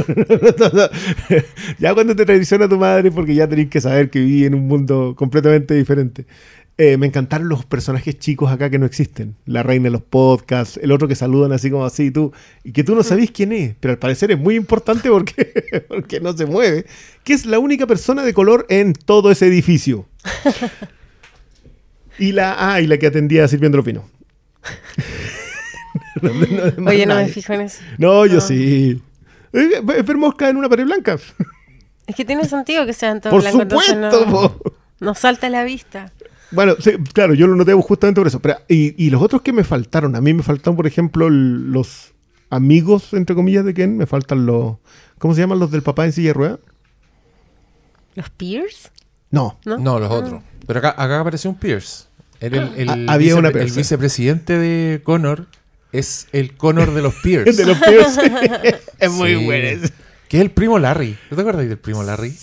S2: [LAUGHS] ya cuando te traiciona tu madre, porque ya tenés que saber que viví en un mundo completamente diferente. Eh, me encantaron los personajes chicos acá que no existen. La reina de los podcasts, el otro que saludan así como así, tú, y que tú no sabés quién es, pero al parecer es muy importante porque, [LAUGHS] porque no se mueve, que es la única persona de color en todo ese edificio. [LAUGHS] Y la, ah, y la que atendía sirviendo los vinos. No, no, no, más
S3: Oye, no me
S2: nadie.
S3: fijo en eso.
S2: No, yo sí. Eh, Ver mosca en una pared blanca.
S3: Es que tiene sentido que sean todos
S2: Por
S3: blancos, entonces
S2: supuesto.
S3: no,
S2: po.
S3: no salta a la vista.
S2: Bueno, sí, claro, yo lo noté justamente por eso. Pero, y, y los otros que me faltaron, a mí me faltaron, por ejemplo, el- los amigos, entre comillas, de Ken. Me faltan los. ¿Cómo se llaman los del papá en silla de ruedas?
S3: ¿Los Pierce?
S2: No.
S3: ¿No?
S1: No, los otros. Pero acá, acá apareció un Pierce. Era el, el
S2: Ah, había una
S1: el vicepresidente de Connor es el Connor de los [LAUGHS] Pierce.
S2: de los Pierce. [LAUGHS] es muy
S1: Sí.
S2: bueno.
S1: Que es el primo Larry. ¿No te acuerdas del primo Larry?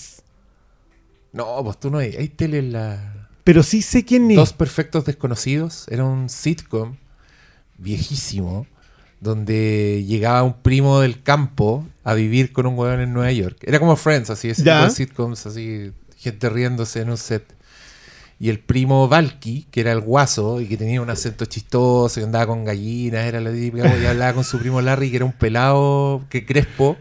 S1: No, pues tú no hay. Hay tele en la.
S2: Pero sí sé quién es.
S1: Dos Perfectos Desconocidos. Era un sitcom viejísimo. Donde llegaba un primo del campo a vivir con un hueón en Nueva York. Era como Friends, así, ese
S2: Ya.
S1: tipo de sitcoms, así, gente riéndose en un set. Y el primo Valky, que era el guaso y que tenía un acento chistoso, que andaba con gallinas, era la típica, y hablaba con su primo Larry, que era un pelado, que crespo.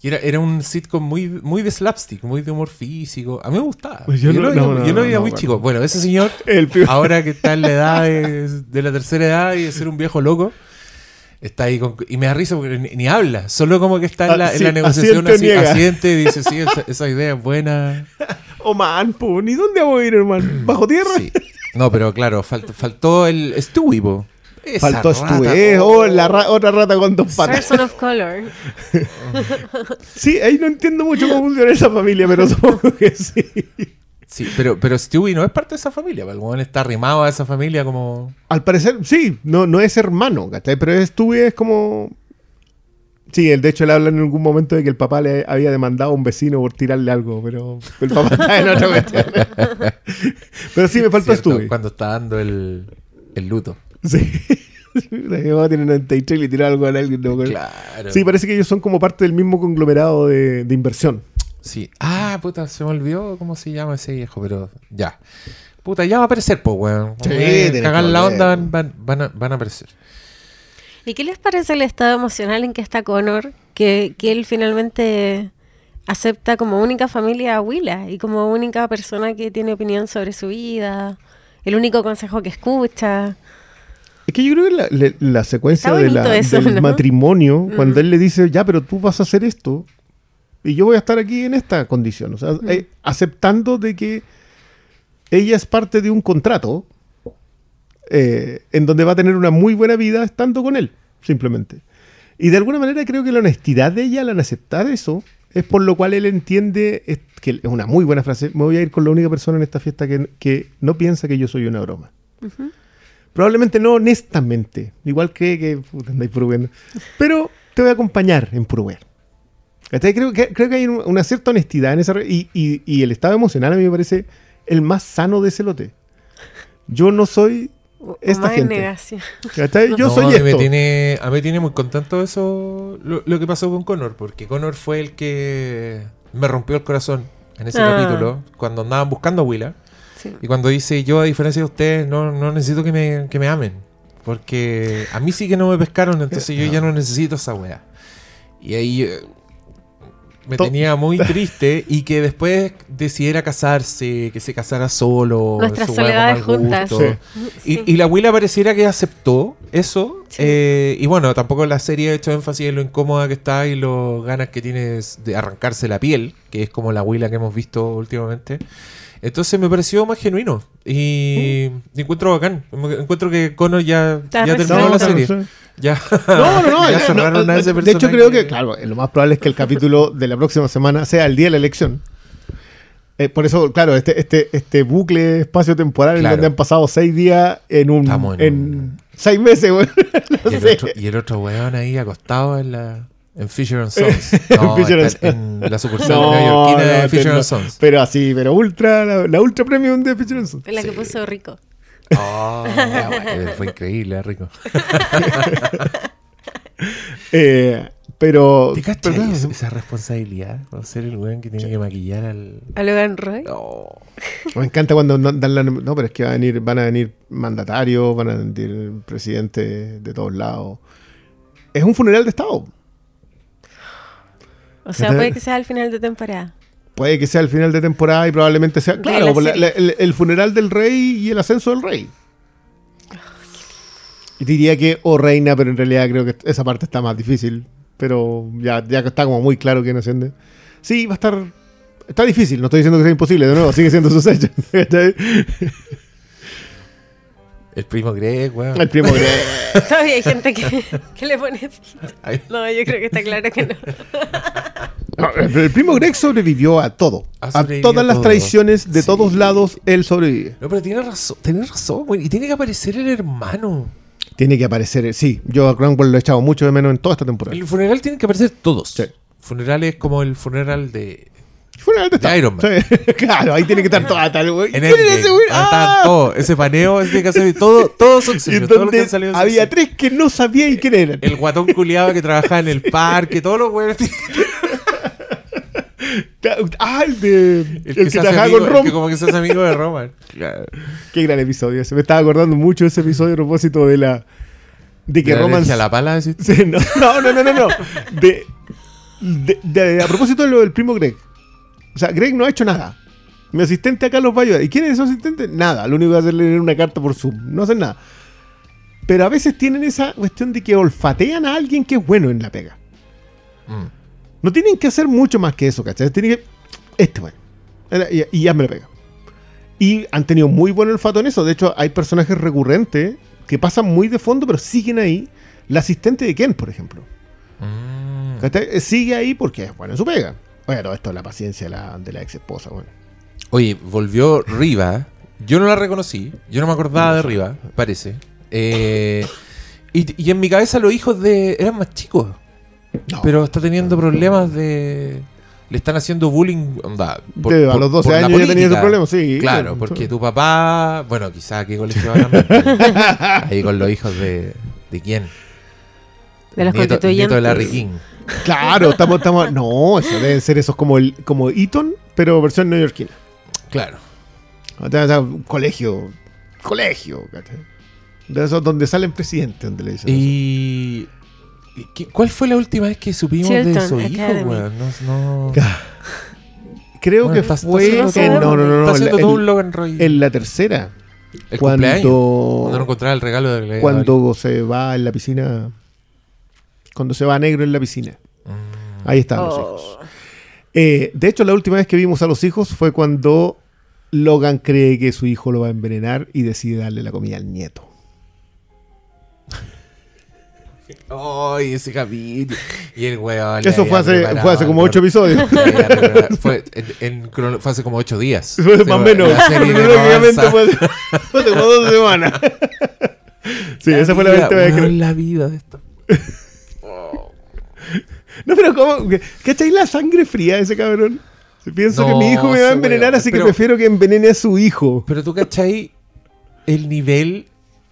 S1: Y era, era un sitcom muy, muy de slapstick, muy de humor físico. A mí me gustaba.
S2: Pues yo
S1: yo, lo veía,
S2: no, no,
S1: yo lo veía
S2: no,
S1: muy
S2: bueno.
S1: chico. Bueno, ese señor, [LAUGHS]
S2: El
S1: ahora que está en la edad de, de la tercera edad y de ser un viejo loco, está ahí con- y me da risa porque ni, ni habla, solo como que está en la,
S2: Ah,
S1: en
S2: sí,
S1: la negociación así,
S2: niega.
S1: asiente y dice, sí, esa, esa idea es buena. [LAUGHS]
S2: Oh, man, po. ¿Ni dónde vamos a ir, hermano? [CLEARS THROAT] ¿Bajo tierra?
S1: Sí. No, pero claro, faltó, faltó el Stewie, po. Esa
S2: Faltó Stewie.
S1: oh.
S2: Oh, la ra- otra rata con dos patas.
S3: Person of Color. [LAUGHS]
S2: Sí, ahí no entiendo mucho cómo funciona esa familia, pero supongo que sí.
S1: Sí, pero, pero Stewie no es parte de esa familia. El weón está arrimado a esa familia como...
S2: Al parecer, sí, no, no es hermano, ¿cachai? Pero Stewie es como. Sí, él de hecho le habla en algún momento de que el papá le había demandado a un vecino por tirarle algo, pero el papá [LAUGHS] está en otra cuestión. pero sí, me faltó
S1: Cierto,
S2: Stewie.
S1: Cuando está dando el, el luto.
S2: Sí. [LAUGHS] Mi mamá tiene 93 y le tiró algo a alguien. no.
S1: Claro.
S2: Sí, parece que ellos son como parte del mismo conglomerado de, de inversión.
S1: Sí. Ah, puta, se me olvidó cómo se llama ese viejo, pero ya. Puta, ya va a aparecer, pues, weón.
S2: Sí,
S1: cagar la onda van, van, van a, van a aparecer.
S3: ¿Y qué les parece el estado emocional en que está Connor? Que, que él finalmente acepta como única familia a Willa y como única persona que tiene opinión sobre su vida, el único consejo que escucha.
S2: Es que yo creo que la, la- la secuencia
S3: Está
S2: de la-
S3: bonito eso,
S2: del
S3: ¿no?
S2: matrimonio, cuando
S3: Mm.
S2: él le dice, ya, pero tú vas a hacer esto, Y yo voy a estar aquí en esta condición. O sea, eh, aceptando de que ella es parte de un contrato eh, en donde va a tener una muy buena vida estando con él, simplemente. Y de alguna manera creo que la honestidad de ella al aceptar eso es por lo cual él entiende, es- que es una muy buena frase, me voy a ir con la única persona en esta fiesta que, que no piensa que yo soy una broma. Probablemente no honestamente, igual cree que puta, andáis puro weando. pero te voy a acompañar en. ¿Cachai? Creo que, creo que hay un- una cierta honestidad en esa y, y- y el estado emocional a mí me parece el más sano de ese lote. Yo no soy esta
S3: más en
S2: gente. [LAUGHS] Yo
S1: No,
S2: soy
S1: a mí
S2: esto.
S1: Me tiene, a mí tiene muy contento eso, lo, lo que pasó con Connor, porque Connor fue el que me rompió el corazón en ese
S3: Ah.
S1: capítulo, cuando andaban buscando a Willa.
S3: Sí.
S1: Y cuando dice, yo a diferencia de ustedes, no, no necesito que me, que me amen. Porque a mí sí que no me pescaron, entonces yo ya no necesito esa wea. Y ahí eh, me
S2: To-
S1: tenía muy [LAUGHS] triste y que después decidiera casarse, que se casara solo.
S3: Nuestras soledades
S1: mal
S3: juntas.
S1: gusto.
S2: Sí.
S3: Sí.
S1: Y, y la Willa pareciera que aceptó eso.
S3: Sí.
S1: eh, y bueno, tampoco la serie ha hecho énfasis en lo incómoda que está y las ganas que tiene de arrancarse la piel, que es como la Willa que hemos visto últimamente. Entonces me pareció más genuino y y encuentro bacán. Encuentro que Connor ya, ya terminó la serie.
S2: no, no.
S1: Ya,
S2: No, no, no. [LAUGHS]
S1: ya
S2: eh, no,
S1: a ese
S2: de hecho, creo que, claro, lo más probable es que el capítulo de la próxima semana sea el día de la elección. Eh, por eso, claro, este, este, este bucle espacio-temporal en donde han pasado seis días en un.
S1: Estamos en
S2: en
S1: un-
S2: seis meses, güey. [LAUGHS] No
S1: Y el, otro, y el otro weón ahí acostado en la en Fisher and Sons. [LAUGHS] No,
S2: Fisher and
S1: está en la sucursal
S2: No,
S1: neoyorquina de
S2: no,
S1: Fisher
S2: no.
S1: and Sons.
S2: Pero así, pero ultra, la, la ultra premium de Fisher and Sons.
S3: Es la que
S1: Sí.
S3: puso rico.
S1: Oh, fue increíble, rico. [LAUGHS]
S2: Eh, pero.
S1: ¿Te cachai
S2: pero,
S1: esa, esa responsabilidad? ¿no? Ser el weón que tiene que maquillar al.
S3: A Logan Roy.
S1: Oh. [LAUGHS]
S2: Me encanta cuando no- dan la. No, pero es que van a venir, van a venir mandatarios, van a venir presidentes de todos lados. Es un funeral de Estado.
S3: O sea, puede que sea al final de temporada.
S2: Puede que sea el final de temporada y probablemente sea. Claro,
S3: la
S2: por la-
S3: serie.
S2: la- el, el funeral del rey y el ascenso del rey. Y diría que o reina, pero en realidad creo que esa parte está más difícil. Pero ya, ya está como muy claro quién asciende. Sí, va a estar. Está difícil, no estoy diciendo que sea imposible, de nuevo, sigue siendo su sello. [LAUGHS] ¿Cachai?
S1: El primo Greg, weón.
S2: el primo Greg. [LAUGHS]
S3: Todavía hay gente que, que le pone No, yo creo que está claro que no.
S2: No, el el primo Greg sobrevivió a todo. A todas
S1: a
S2: las
S1: todo.
S2: traiciones de
S1: Sí.
S2: todos lados, él sobrevive.
S1: No, pero tiene razón, tiene razón, güey. Y tiene que aparecer el hermano.
S2: Tiene que aparecer. Sí, yo a Cromwell lo he echado mucho de menos en toda esta temporada.
S1: El funeral tiene que aparecer todos.
S2: Sí.
S1: Funeral es como el funeral de.
S2: Funeral de.
S1: Iron Man.
S2: Sí. [LAUGHS] claro, ahí tiene que estar toda tal, güey.
S1: En
S2: ¿Quién es
S1: Endgame.
S2: ese güey?
S1: Ah, todos. Ese paneo, ese que todo, todos son [LAUGHS]
S2: Y
S1: que
S2: donde
S1: han salido
S2: había tres que no sabía quién eran.
S1: El guatón culiado que trabajaba en el parque, todos los güeyes. [LAUGHS]
S2: Ah, el de. El,
S1: El
S2: que,
S1: hace
S2: trabajaba
S1: amigo-
S2: con
S1: el
S2: Rom.
S1: que como que se hace amigo de Roman. [LAUGHS] Claro.
S2: Qué gran episodio. Se me estaba acordando mucho de ese episodio a propósito de la. De que
S1: ¿De la
S2: Roman.
S1: la pala? [LAUGHS]
S2: Sí, no, no, no, no, no, no. De, de- de- a propósito de lo del primo Greg. O sea, Greg no ha hecho nada. Mi asistente acá los va a ayudar. ¿Y quién es su asistente? Nada. Lo único que hace es leer una carta por Zoom. No hacen nada. Pero a veces tienen esa cuestión de que olfatean a alguien que es bueno en la pega.
S1: Mm.
S2: No tienen que hacer mucho más que eso, ¿cachai? Tienen que. Este bueno. Y, y ya me la pega. Y han tenido muy buen olfato en eso. De hecho, hay personajes recurrentes que pasan muy de fondo, pero siguen ahí. La asistente de Ken, por ejemplo.
S1: Mm.
S2: ¿Cachai? Eh, Sigue ahí porque es bueno en su pega. Todo esto es la paciencia de la, de la ex esposa, bueno.
S1: Oye, volvió Riva. Yo no la reconocí. Yo no me acordaba de Riva, parece. Eh, y, y en mi cabeza los hijos de eran más chicos.
S2: No.
S1: Pero está teniendo problemas de... Le están haciendo bullying. onda, por-
S2: De- a los 12
S1: por
S2: años ya tenía ese problema, sí.
S1: Claro, porque tu papá... Bueno, quizá qué colegio van a Ahí con los hijos de... ¿De quién?
S3: De los
S1: nieto,
S3: constituyentes.
S1: nieto de Larry King.
S2: Claro, estamos, estamos. No, eso deben ser esos como el, como Eton, pero versión neoyorquina.
S1: Claro.
S2: O sea, colegio. Colegio, ¿cachai? De esos donde salen presidentes, donde le dicen.
S1: y qué- ¿Cuál fue la última vez que supimos de su hijo, weón? No, no... [LAUGHS]
S2: Creo
S1: Bueno,
S2: que
S1: está-
S2: fue. en-
S1: todo-
S2: no, no, no, no.
S1: Está haciendo
S2: en-
S1: todo un Logan Roy.
S2: en la tercera.
S1: el
S2: cuando-.
S1: Cuando no encontraba el regalo de
S2: Cuando se va en la piscina. Cuando se va negro en la piscina.
S1: Mm.
S2: Ahí están los
S3: Oh.
S2: hijos. Eh, de hecho, la última vez que vimos a los hijos fue cuando Logan cree que su hijo lo va a envenenar y decide darle la comida al nieto.
S1: Ay, ese capítulo. Y el weón.
S2: Eso fue hace,
S1: preparado
S2: fue hace como ocho episodios. [LAUGHS]
S1: fue, en, fue hace como ocho días.
S2: Más o menos. Cronológicamente fue, hace como dos semanas. [LAUGHS] Sí, esa fue la última vez que.
S1: la vida de esto. [LAUGHS]
S2: No, pero ¿cómo? ¿Cachai la sangre fría de ese cabrón? Pienso que mi hijo me va a envenenar,
S1: weón,
S2: así que prefiero que envenene a su hijo.
S1: Pero tú cachai el nivel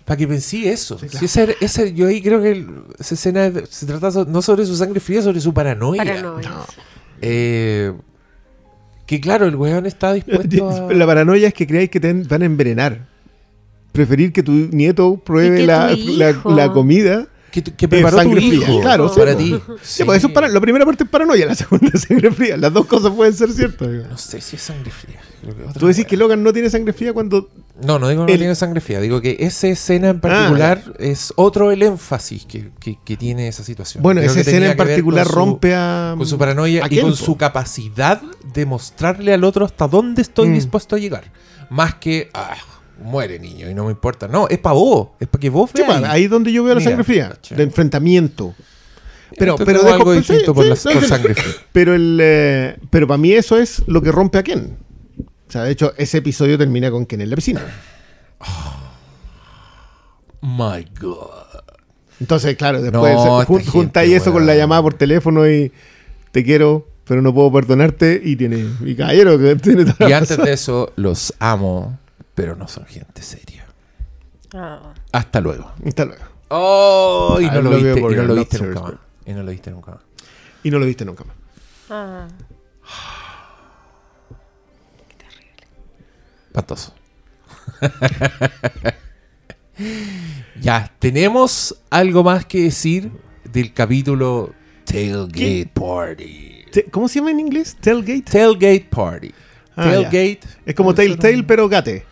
S1: para que pensé eso. Si ese- yo ahí creo que esa escena es- se trata so- no sobre su sangre fría, sobre su paranoia.
S3: Paranoia.
S1: Eh, que claro, el weón está [LAUGHS] dispuesto a...
S2: La paranoia es que creáis que te van a envenenar. Preferir que tu nieto pruebe
S3: que
S2: la,
S3: tu
S2: la-
S3: hijo-
S2: la comida.
S1: Que, que preparó tu
S2: sangre fría,
S1: hijo
S2: claro,
S1: para ti.
S2: Sí, pues eso es para, la primera parte es paranoia, la segunda es sangre fría. Las dos cosas pueden ser ciertas. digo.
S1: No sé si es sangre fría.
S2: Tú decís que Logan no tiene sangre fría cuando.
S1: No, no digo que no tiene sangre fría. Digo que esa escena
S2: Ah,
S1: en particular es otro el énfasis que, que- que tiene esa situación.
S2: Bueno,
S1: Creo
S2: esa escena en particular
S1: su-
S2: rompe a.
S1: con su paranoia y con su capacidad de mostrarle al otro hasta dónde estoy
S2: Mm.
S1: dispuesto a llegar. Más que, ah, muere niño y no me importa. No, es para vos, es para que vos
S2: Sí,
S1: veáis.
S2: pa, ahí es donde yo veo la
S1: Mira,
S2: sangre fría,
S1: cacha.
S2: de enfrentamiento. Pero,
S1: Esto
S2: pero
S1: algo
S2: sí,
S1: distinto por,
S2: sí,
S1: la-
S2: sí,
S1: por
S2: sí.
S1: sangre fría. [LAUGHS]
S2: Pero el eh, pero para mí eso es lo que rompe a Ken. O sea, de hecho, ese episodio termina con Ken en la piscina.
S1: My God.
S2: Entonces, claro, después
S1: No,
S2: jun- juntáis eso con la llamada por teléfono y te quiero, pero no puedo perdonarte. Y tiene, y caballero, que tiene toda
S1: Y antes
S2: razón.
S1: de eso, los amo, pero no son gente seria.
S3: Ah.
S1: Hasta luego.
S2: Hasta luego.
S1: Oh, y no lo viste, y no lo viste nunca más. Y no lo viste nunca más.
S2: Y no lo viste nunca más.
S3: Ah. [SIGHS]
S1: Espantoso. [LAUGHS] ya, tenemos algo más que decir del capítulo Tailgate Party.
S2: ¿Cómo se llama en inglés? Tailgate.
S1: Tailgate Party.
S2: Ah,
S1: Tailgate.
S2: Es como Telltale, pero gate.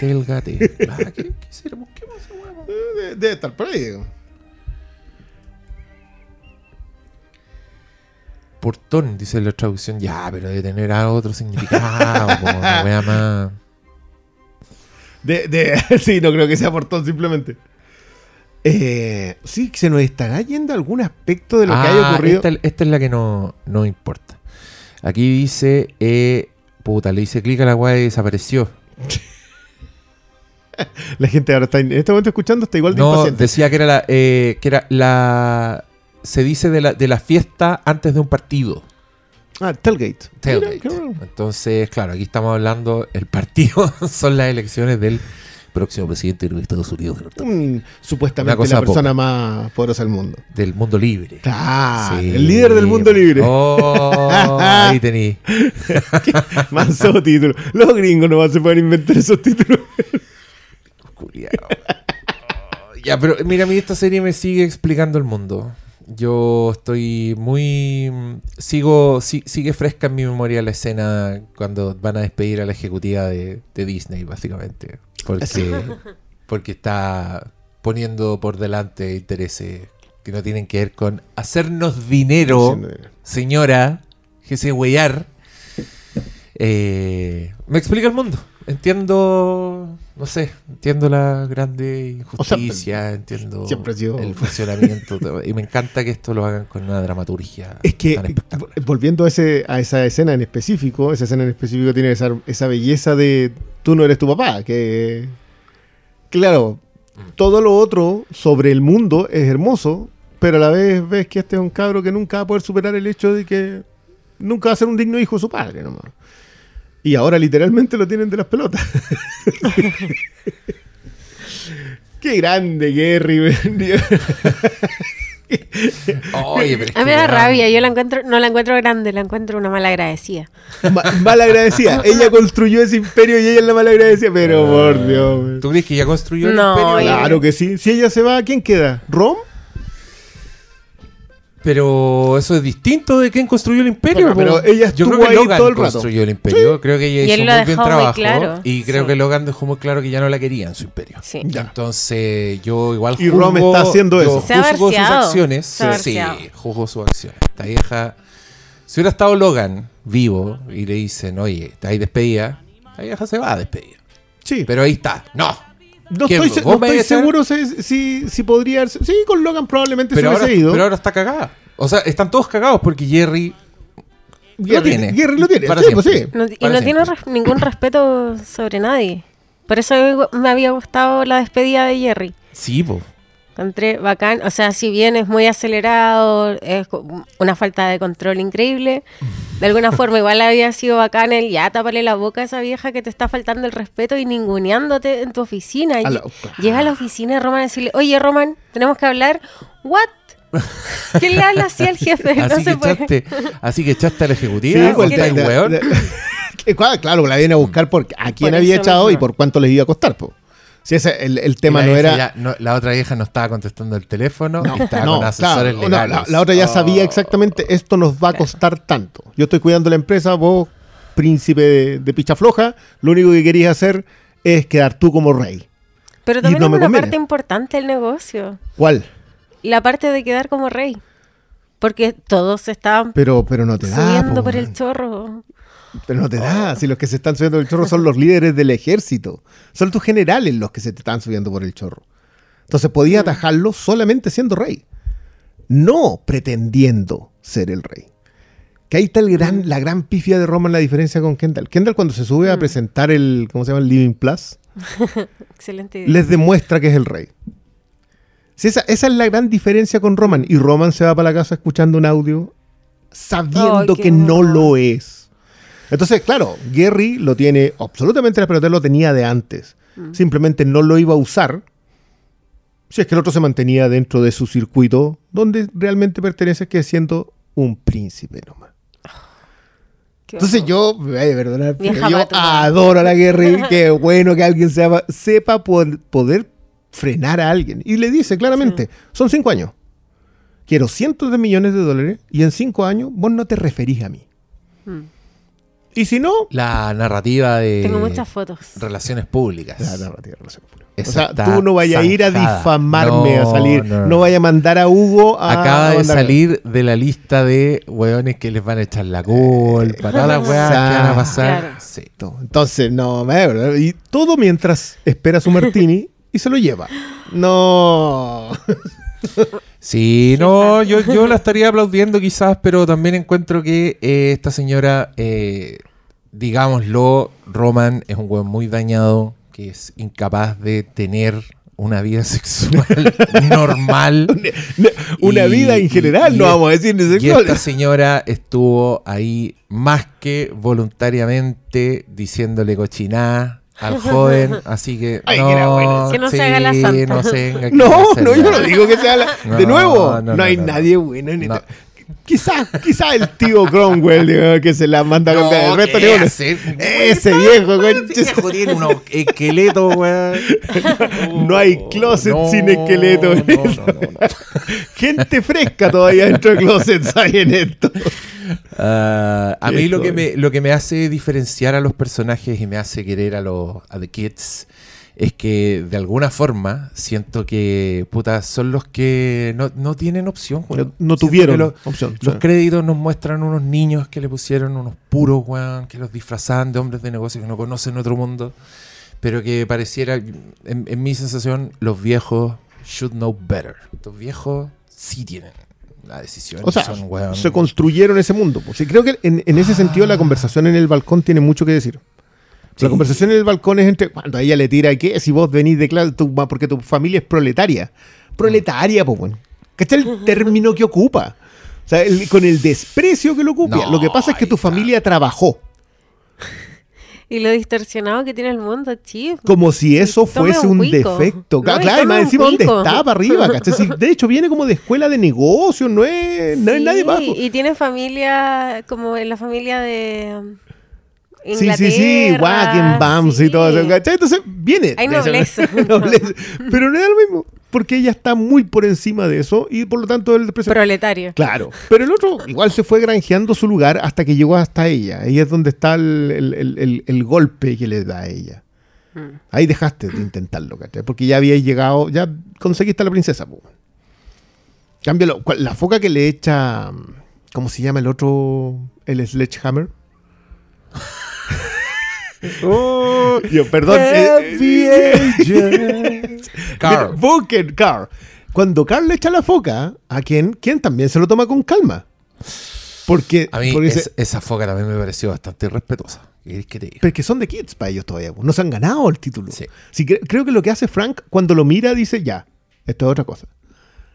S1: Tailgate. [LAUGHS] Ah, ¿Qué, qué? ¿Qué más, weón?
S2: Debe, debe estar por ahí. digo.
S1: Portón, dice la traducción. Ya, pero debe tener algo otro significado. como una [LAUGHS] wea más.
S2: De, de- [LAUGHS] sí, no creo que sea portón simplemente. Eh, sí, se nos estará yendo algún aspecto de lo que haya
S1: Ah,
S2: ocurrido.
S1: Esta, esta es la que no, no importa. Aquí dice, eh, puta, le hice clic a la weá y desapareció. [LAUGHS]
S2: La gente ahora está en este momento escuchando, está igual de
S1: No,
S2: impaciente.
S1: decía que era la, eh, que era la, se dice de la, de la fiesta antes de un partido.
S2: Ah, Tailgate.
S1: Tailgate. Entonces, claro, aquí estamos hablando, el partido [LAUGHS] son las elecciones del próximo presidente de los Estados Unidos.
S2: Mm, supuestamente la
S1: poca.
S2: persona más poderosa del mundo.
S1: del mundo libre.
S2: Claro,
S1: Sí.
S2: el líder del mundo libre.
S1: Oh, ahí tení. [LAUGHS]
S2: Manso título. Los gringos nomás se pueden inventar esos títulos.
S1: Culiao. ya, pero mira, a mí esta serie me sigue explicando el mundo. Yo estoy muy... Sigo, si- sigue fresca en mi memoria la escena cuando van a despedir a la ejecutiva de, de Disney, básicamente. Porque, [LAUGHS] porque está poniendo por delante intereses que no tienen que ver con hacernos dinero, señora, que se huellar. Eh, me explica el mundo. Entiendo, no sé, entiendo la grande injusticia, entiendo
S2: siempre ha sido-
S1: el funcionamiento. y me encanta que esto lo hagan con una dramaturgia
S2: Es que,
S1: tan
S2: volviendo a, ese, a esa escena en específico, esa escena en específico tiene esa, esa belleza de tú no eres tu papá, que claro, todo lo otro sobre el mundo es hermoso, pero a la vez ves que este es un cabro que nunca va a poder superar el hecho de que nunca va a ser un digno hijo de su padre nomás. Y ahora literalmente lo tienen de las pelotas. [LAUGHS] Qué grande, Gary.
S1: Oye, pero
S3: A mí me da rabia, yo la encuentro, no la encuentro grande, la encuentro una mala agradecida.
S2: Ma- malagradecida. [LAUGHS] Ella construyó ese imperio y ella es la malagradecida. Pero por Dios. man.
S1: ¿Tú crees que ya construyó el
S3: No,
S1: imperio?
S2: Claro que sí. Si ella se va, ¿quién queda? ¿Rom?
S1: Pero eso es distinto de quién construyó el imperio.
S2: Bueno, pero ella
S1: Yo
S2: estuvo
S1: creo que
S2: ahí
S1: Logan
S2: todo el rato.
S1: construyó el imperio. Creo que ella
S3: Y
S1: hizo
S3: él
S1: un
S3: lo
S1: muy bien
S3: muy
S1: trabajo.
S3: claro.
S1: Y creo
S3: Sí.
S1: que Logan dejó muy claro que ya no la quería en su imperio.
S3: Sí.
S1: Entonces, yo igual
S2: Y Rom está haciendo
S1: yo
S2: eso.
S3: Se ha
S1: juzgo sus acciones.
S3: se ha
S1: sí, juzgo sus acciones. Esta vieja Si hubiera estado Logan vivo y le dicen, oye, está ahí despedida, la vieja se va a despedir.
S2: Sí.
S1: Pero ahí está. No.
S2: No
S1: ¿qué,
S2: estoy, no estoy seguro si, si, si podría... Sí, con Logan probablemente
S1: Pero
S2: se
S1: ahora,
S2: hubiese ido.
S1: pero ahora está cagada. O sea, están todos cagados porque Jerry
S2: Gary,
S1: lo tiene.
S2: Gary lo tiene.
S1: Para
S2: sí, pues
S1: siempre.
S2: sí.
S3: No- y
S1: Para
S3: no tiene res- ningún respeto sobre nadie. Por eso me había gustado la despedida de Jerry.
S1: Sí, po.
S3: Encontré bacán, o sea, si bien es muy acelerado, es una falta de control increíble, de alguna [LAUGHS] forma igual había sido bacán el ya tápale la boca a esa vieja que te está faltando el respeto y ninguneándote en tu oficina. Y
S2: A la-
S3: Llega a la oficina de Roman a decirle, oye Roman, tenemos que hablar. ¿What? [LAUGHS] ¿Quién le habla así al jefe? no
S1: Así,
S3: se
S1: que
S3: puede.
S1: echaste, así que echaste a la ejecutiva.
S2: Sí,
S1: ¿o
S2: pues,
S1: estáis,
S2: de- de-
S1: weón?
S2: claro, [LAUGHS] claro, la vienen a buscar por a quién
S3: Por
S2: había echado y por cuánto les iba a costar. Po. Si ese, el, el tema
S1: la
S2: no era...
S1: ya- no- la otra vieja no estaba contestando el teléfono y estaba
S2: No,
S1: con asesores
S2: claro, no, la, otra ya sabía
S1: Oh.
S2: exactamente esto nos va a costar tanto. Yo estoy cuidando la empresa, vos, príncipe de, de picha floja, lo único que querías hacer es quedar tú como rey.
S3: Pero
S2: y
S3: también
S2: no
S3: es
S2: me
S3: una
S2: conviene.
S3: parte importante del negocio.
S2: ¿Cuál?
S3: La parte de quedar como rey. Porque todos se estaban
S2: Pero, pero no te da.
S3: subiendo
S2: po,
S3: por el chorro.
S2: Pero no te da. Si los que se están subiendo por el chorro son los líderes del ejército. Son tus generales los que se te están subiendo por el chorro. Entonces podía atajarlo solamente siendo rey. No pretendiendo ser el rey. Que ahí está el gran, la gran pifia de Roman, la diferencia con Kendall. Kendall cuando se sube a presentar el, ¿cómo se llama? El Living Plus, [LAUGHS]
S3: Excelente idea.
S2: les demuestra que es el rey. Sí, esa, esa es la gran diferencia con Roman. Y Roman se va para la casa escuchando un audio sabiendo que no lo es. Entonces, claro, Gary lo tiene absolutamente, pero él lo tenía de antes.
S3: Mm.
S2: Simplemente no lo iba a usar. Si es que el otro se mantenía dentro de su circuito donde realmente pertenece, que es siendo un príncipe nomás. Entonces yo, me vaya a perdonar, pero yo adoro a la Gary. [LAUGHS] Qué bueno que alguien sepa, sepa por- poder frenar a alguien. Y le dice claramente, son cinco años. Quiero cientos de millones de dólares y en cinco años vos no te referís a mí.
S3: Mm.
S2: Y si no,
S1: La narrativa de
S3: Tengo muchas fotos.
S1: relaciones públicas.
S2: la narrativa de relación pública. O
S1: Esa
S2: sea,
S1: está
S2: tú no vayas a ir a difamarme, a salir.
S1: no,
S2: No,
S1: no.
S2: vayas a mandar a Hugo a.
S1: Acaba de salir de la lista de hueones que les van a echar la culpa, todas las weas que van a [LAUGHS] pasar.
S3: Claro.
S1: Sí.
S2: Entonces, no, me- ¿verdad? y todo mientras espera su martini y se lo lleva. No. [LAUGHS]
S1: Sí, no, yo, yo la [LAUGHS] estaría aplaudiendo quizás, pero también encuentro que eh, esta señora, eh, digámoslo, Roman es un weón muy dañado, que es incapaz de tener una vida [LAUGHS] sexual normal. [LAUGHS]
S2: Una
S1: Y-
S2: vida en general,
S1: y
S2: no vamos a decir ni
S1: Y esta
S2: sexual.
S1: señora estuvo ahí más que voluntariamente diciéndole cochinada al [LAUGHS] joven, así que
S2: Ay,
S1: no,
S2: que era bueno.
S3: Que no se haga la
S1: sí,
S3: santa. [LAUGHS]
S1: no se venga aquí
S2: No, no, yo no digo que sea la-
S1: No,
S2: de nuevo.
S1: no,
S2: No,
S1: no,
S2: hay
S1: no, no.
S2: nadie bueno en
S1: No.
S2: esta- Quizás, quizás el tío Cromwell digo, que se la manda con el resto
S1: ¿qué
S2: de uno.
S1: hace?
S2: Ese viejo,
S1: viejo tiene unos esqueletos, weón. [LAUGHS]
S2: No hay closet sin esqueleto.
S1: No, no, no, no.
S2: Gente fresca todavía dentro de closets hay en esto.
S1: Ah, a mí lo que, me, lo que me hace diferenciar a los personajes y me hace querer a los a the kids es que de alguna forma siento que puta, son los que no, no tienen opción.
S2: No, tuvieron
S1: que lo-
S2: opción.
S1: Los
S2: sí.
S1: créditos nos muestran unos niños que le pusieron unos puros, que los disfrazaban de hombres de negocio que no conocen otro mundo, pero que pareciera, en, en mi sensación, los viejos should know better. Los viejos sí tienen la decisión.
S2: O sea,
S1: son, weón,
S2: se construyeron ese mundo. pues. Sí, creo que en, en ese sentido la conversación en el balcón tiene mucho que decir. La
S1: Sí.
S2: conversación en el balcón es entre cuando ella le tira que si vos venís de clase, tu- porque tu familia es proletaria. Proletaria, pues bueno. ¿Cachai el término que ocupa? O sea, el- con el desprecio que lo ocupa.
S1: No,
S2: lo que pasa es que tu familia trabajó.
S3: Y lo distorsionado que tiene el mundo, chief.
S2: Como si eso fuese
S3: un
S2: defecto.
S3: No,
S2: Claro,
S3: y
S2: y más encima donde
S3: cuico.
S2: está para arriba, ¿cachai? Sí, de hecho, viene como de escuela de negocios, no es, no es
S3: Sí,
S2: nadie bajo.
S3: Y tiene familia, como en la familia de um,
S2: Sí, sí, sí,
S3: Inglaterra,
S2: Wagen Bams y
S3: sí.
S2: todo eso. ¿cachai? Entonces viene.
S3: Hay nobleza. [LAUGHS]
S2: nobleza. Pero no es lo mismo, porque ella está muy por encima de eso y por lo tanto el desprecio.
S3: Proletario.
S2: Claro, pero el otro igual se fue granjeando su lugar hasta que llegó hasta ella. Ahí es donde está el, el- el- golpe que le da a ella.
S3: Mm.
S2: Ahí dejaste de intentarlo, ¿cachai? Porque ya habías llegado, ya conseguiste a la princesa. po. Cambio, lo- cual- la foca que le echa, ¿Cómo se llama el otro? El Sledgehammer.
S1: Oh,
S2: Yo, perdón. eh, [LAUGHS]
S1: Agent. Carl.
S2: Vulcan, Carl. Cuando Carl le echa la foca, ¿a quién? ¿Quién también se lo toma con calma? Porque,
S1: A mí
S2: porque
S1: es- esa foca también me pareció bastante irrespetuosa. ¿Qué querés que te diga?
S2: Porque son de kids para ellos todavía. pues. No se han ganado el título.
S1: Sí.
S2: Sí, cre- creo que lo que hace Frank cuando lo mira dice, ya, esto es otra cosa.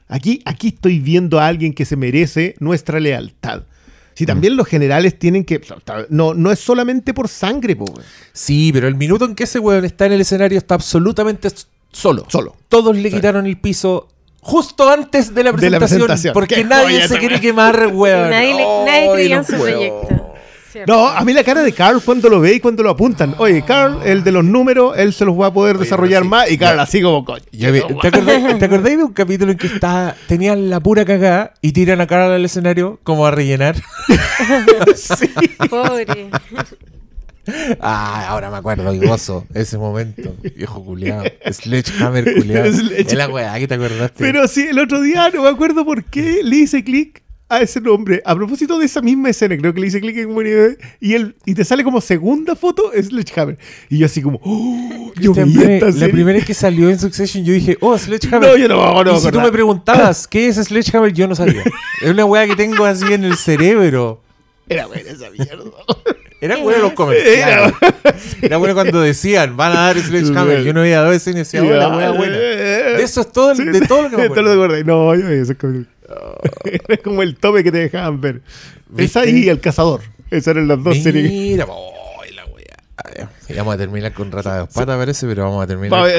S2: Aquí, aquí estoy viendo a alguien que se merece nuestra lealtad. Si también
S1: Mm.
S2: los generales tienen que... No, no es solamente por sangre, po, güey.
S1: Sí, pero el minuto en que ese weón está en el escenario está absolutamente solo.
S2: Solo.
S1: Todos le quitaron el piso justo antes de la
S2: De la
S1: presentación. Porque [LAUGHS]
S2: Qué
S1: nadie se quiere quemar, weón.
S3: Nadie, le- nadie creía en su proyecto. ¿Cierto?
S2: No, a mí la cara de Carl cuando lo ve y cuando lo apuntan. Oye, Carl, el de los números, él se los va a poder
S1: Oye,
S2: desarrollar
S1: sí.
S2: más. Y Carl así como coño.
S1: ¿te, acordáis, te acordáis de un capítulo en que está, tenían la pura cagada y tiran a Carl al escenario como a rellenar? [LAUGHS]
S2: Sí.
S3: Pobre.
S1: Ah, ahora me acuerdo y gozo ese momento. Viejo culiado. Sledgehammer culiado. [LAUGHS]
S2: Sledge-
S1: Es la weá que te acordaste.
S2: Pero sí, el otro día no me acuerdo por qué le hice clic a ese nombre. A propósito de esa misma escena, creo que le hice clic en Winnie y él y te sale como segunda foto es Sledgehammer. Y yo así como, oh, yo vi esta
S1: la primera vez que salió en Succession, yo dije, oh, Sledgehammer.
S2: No, yo no, no,
S1: y si tú me preguntabas qué es Sledgehammer, yo no sabía. [LAUGHS] es una weá que tengo así en el cerebro.
S2: Era buena esa mierda.
S1: Era bueno los comerciales. Era bueno cuando decían, van a dar Sledgehammer. Yo no había dado ese y decía, la weá buena. De eso es todo, el- de todo lo que me [LAUGHS] acuerdo.
S2: No, yo vi ese capítulo. [LAUGHS] Era como el tope que te dejaban ver. Esa
S1: ¿Viste?
S2: y El Cazador. Esas eran las dos series. que-
S1: Mira, oh, la weá. Sí, Vamos a terminar con Rata de patas, parece, pero vamos a terminar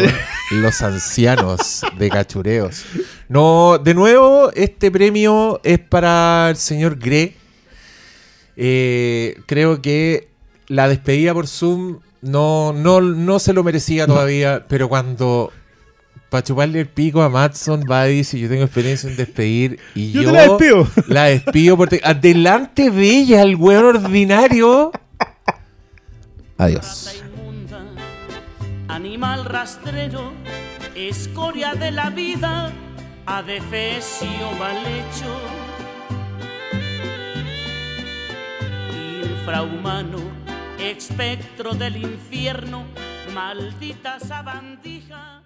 S1: con los ancianos de cachureos. No, de nuevo, este premio es para el señor Gre. Eh, creo que la despedida por Zoom no, no, no se lo merecía todavía, pero cuando para chuparle el pico a Matson va y dice yo tengo experiencia en despedir y
S2: Yo
S1: yo,
S2: te la despido. [LAUGHS]
S1: la despido porque adelante de ella, el weón ordinario. Adiós.
S4: Inmunda, animal rastrero, escoria de la vida, adefesio mal hecho. Infrahumano, espectro del infierno, maldita sabandija.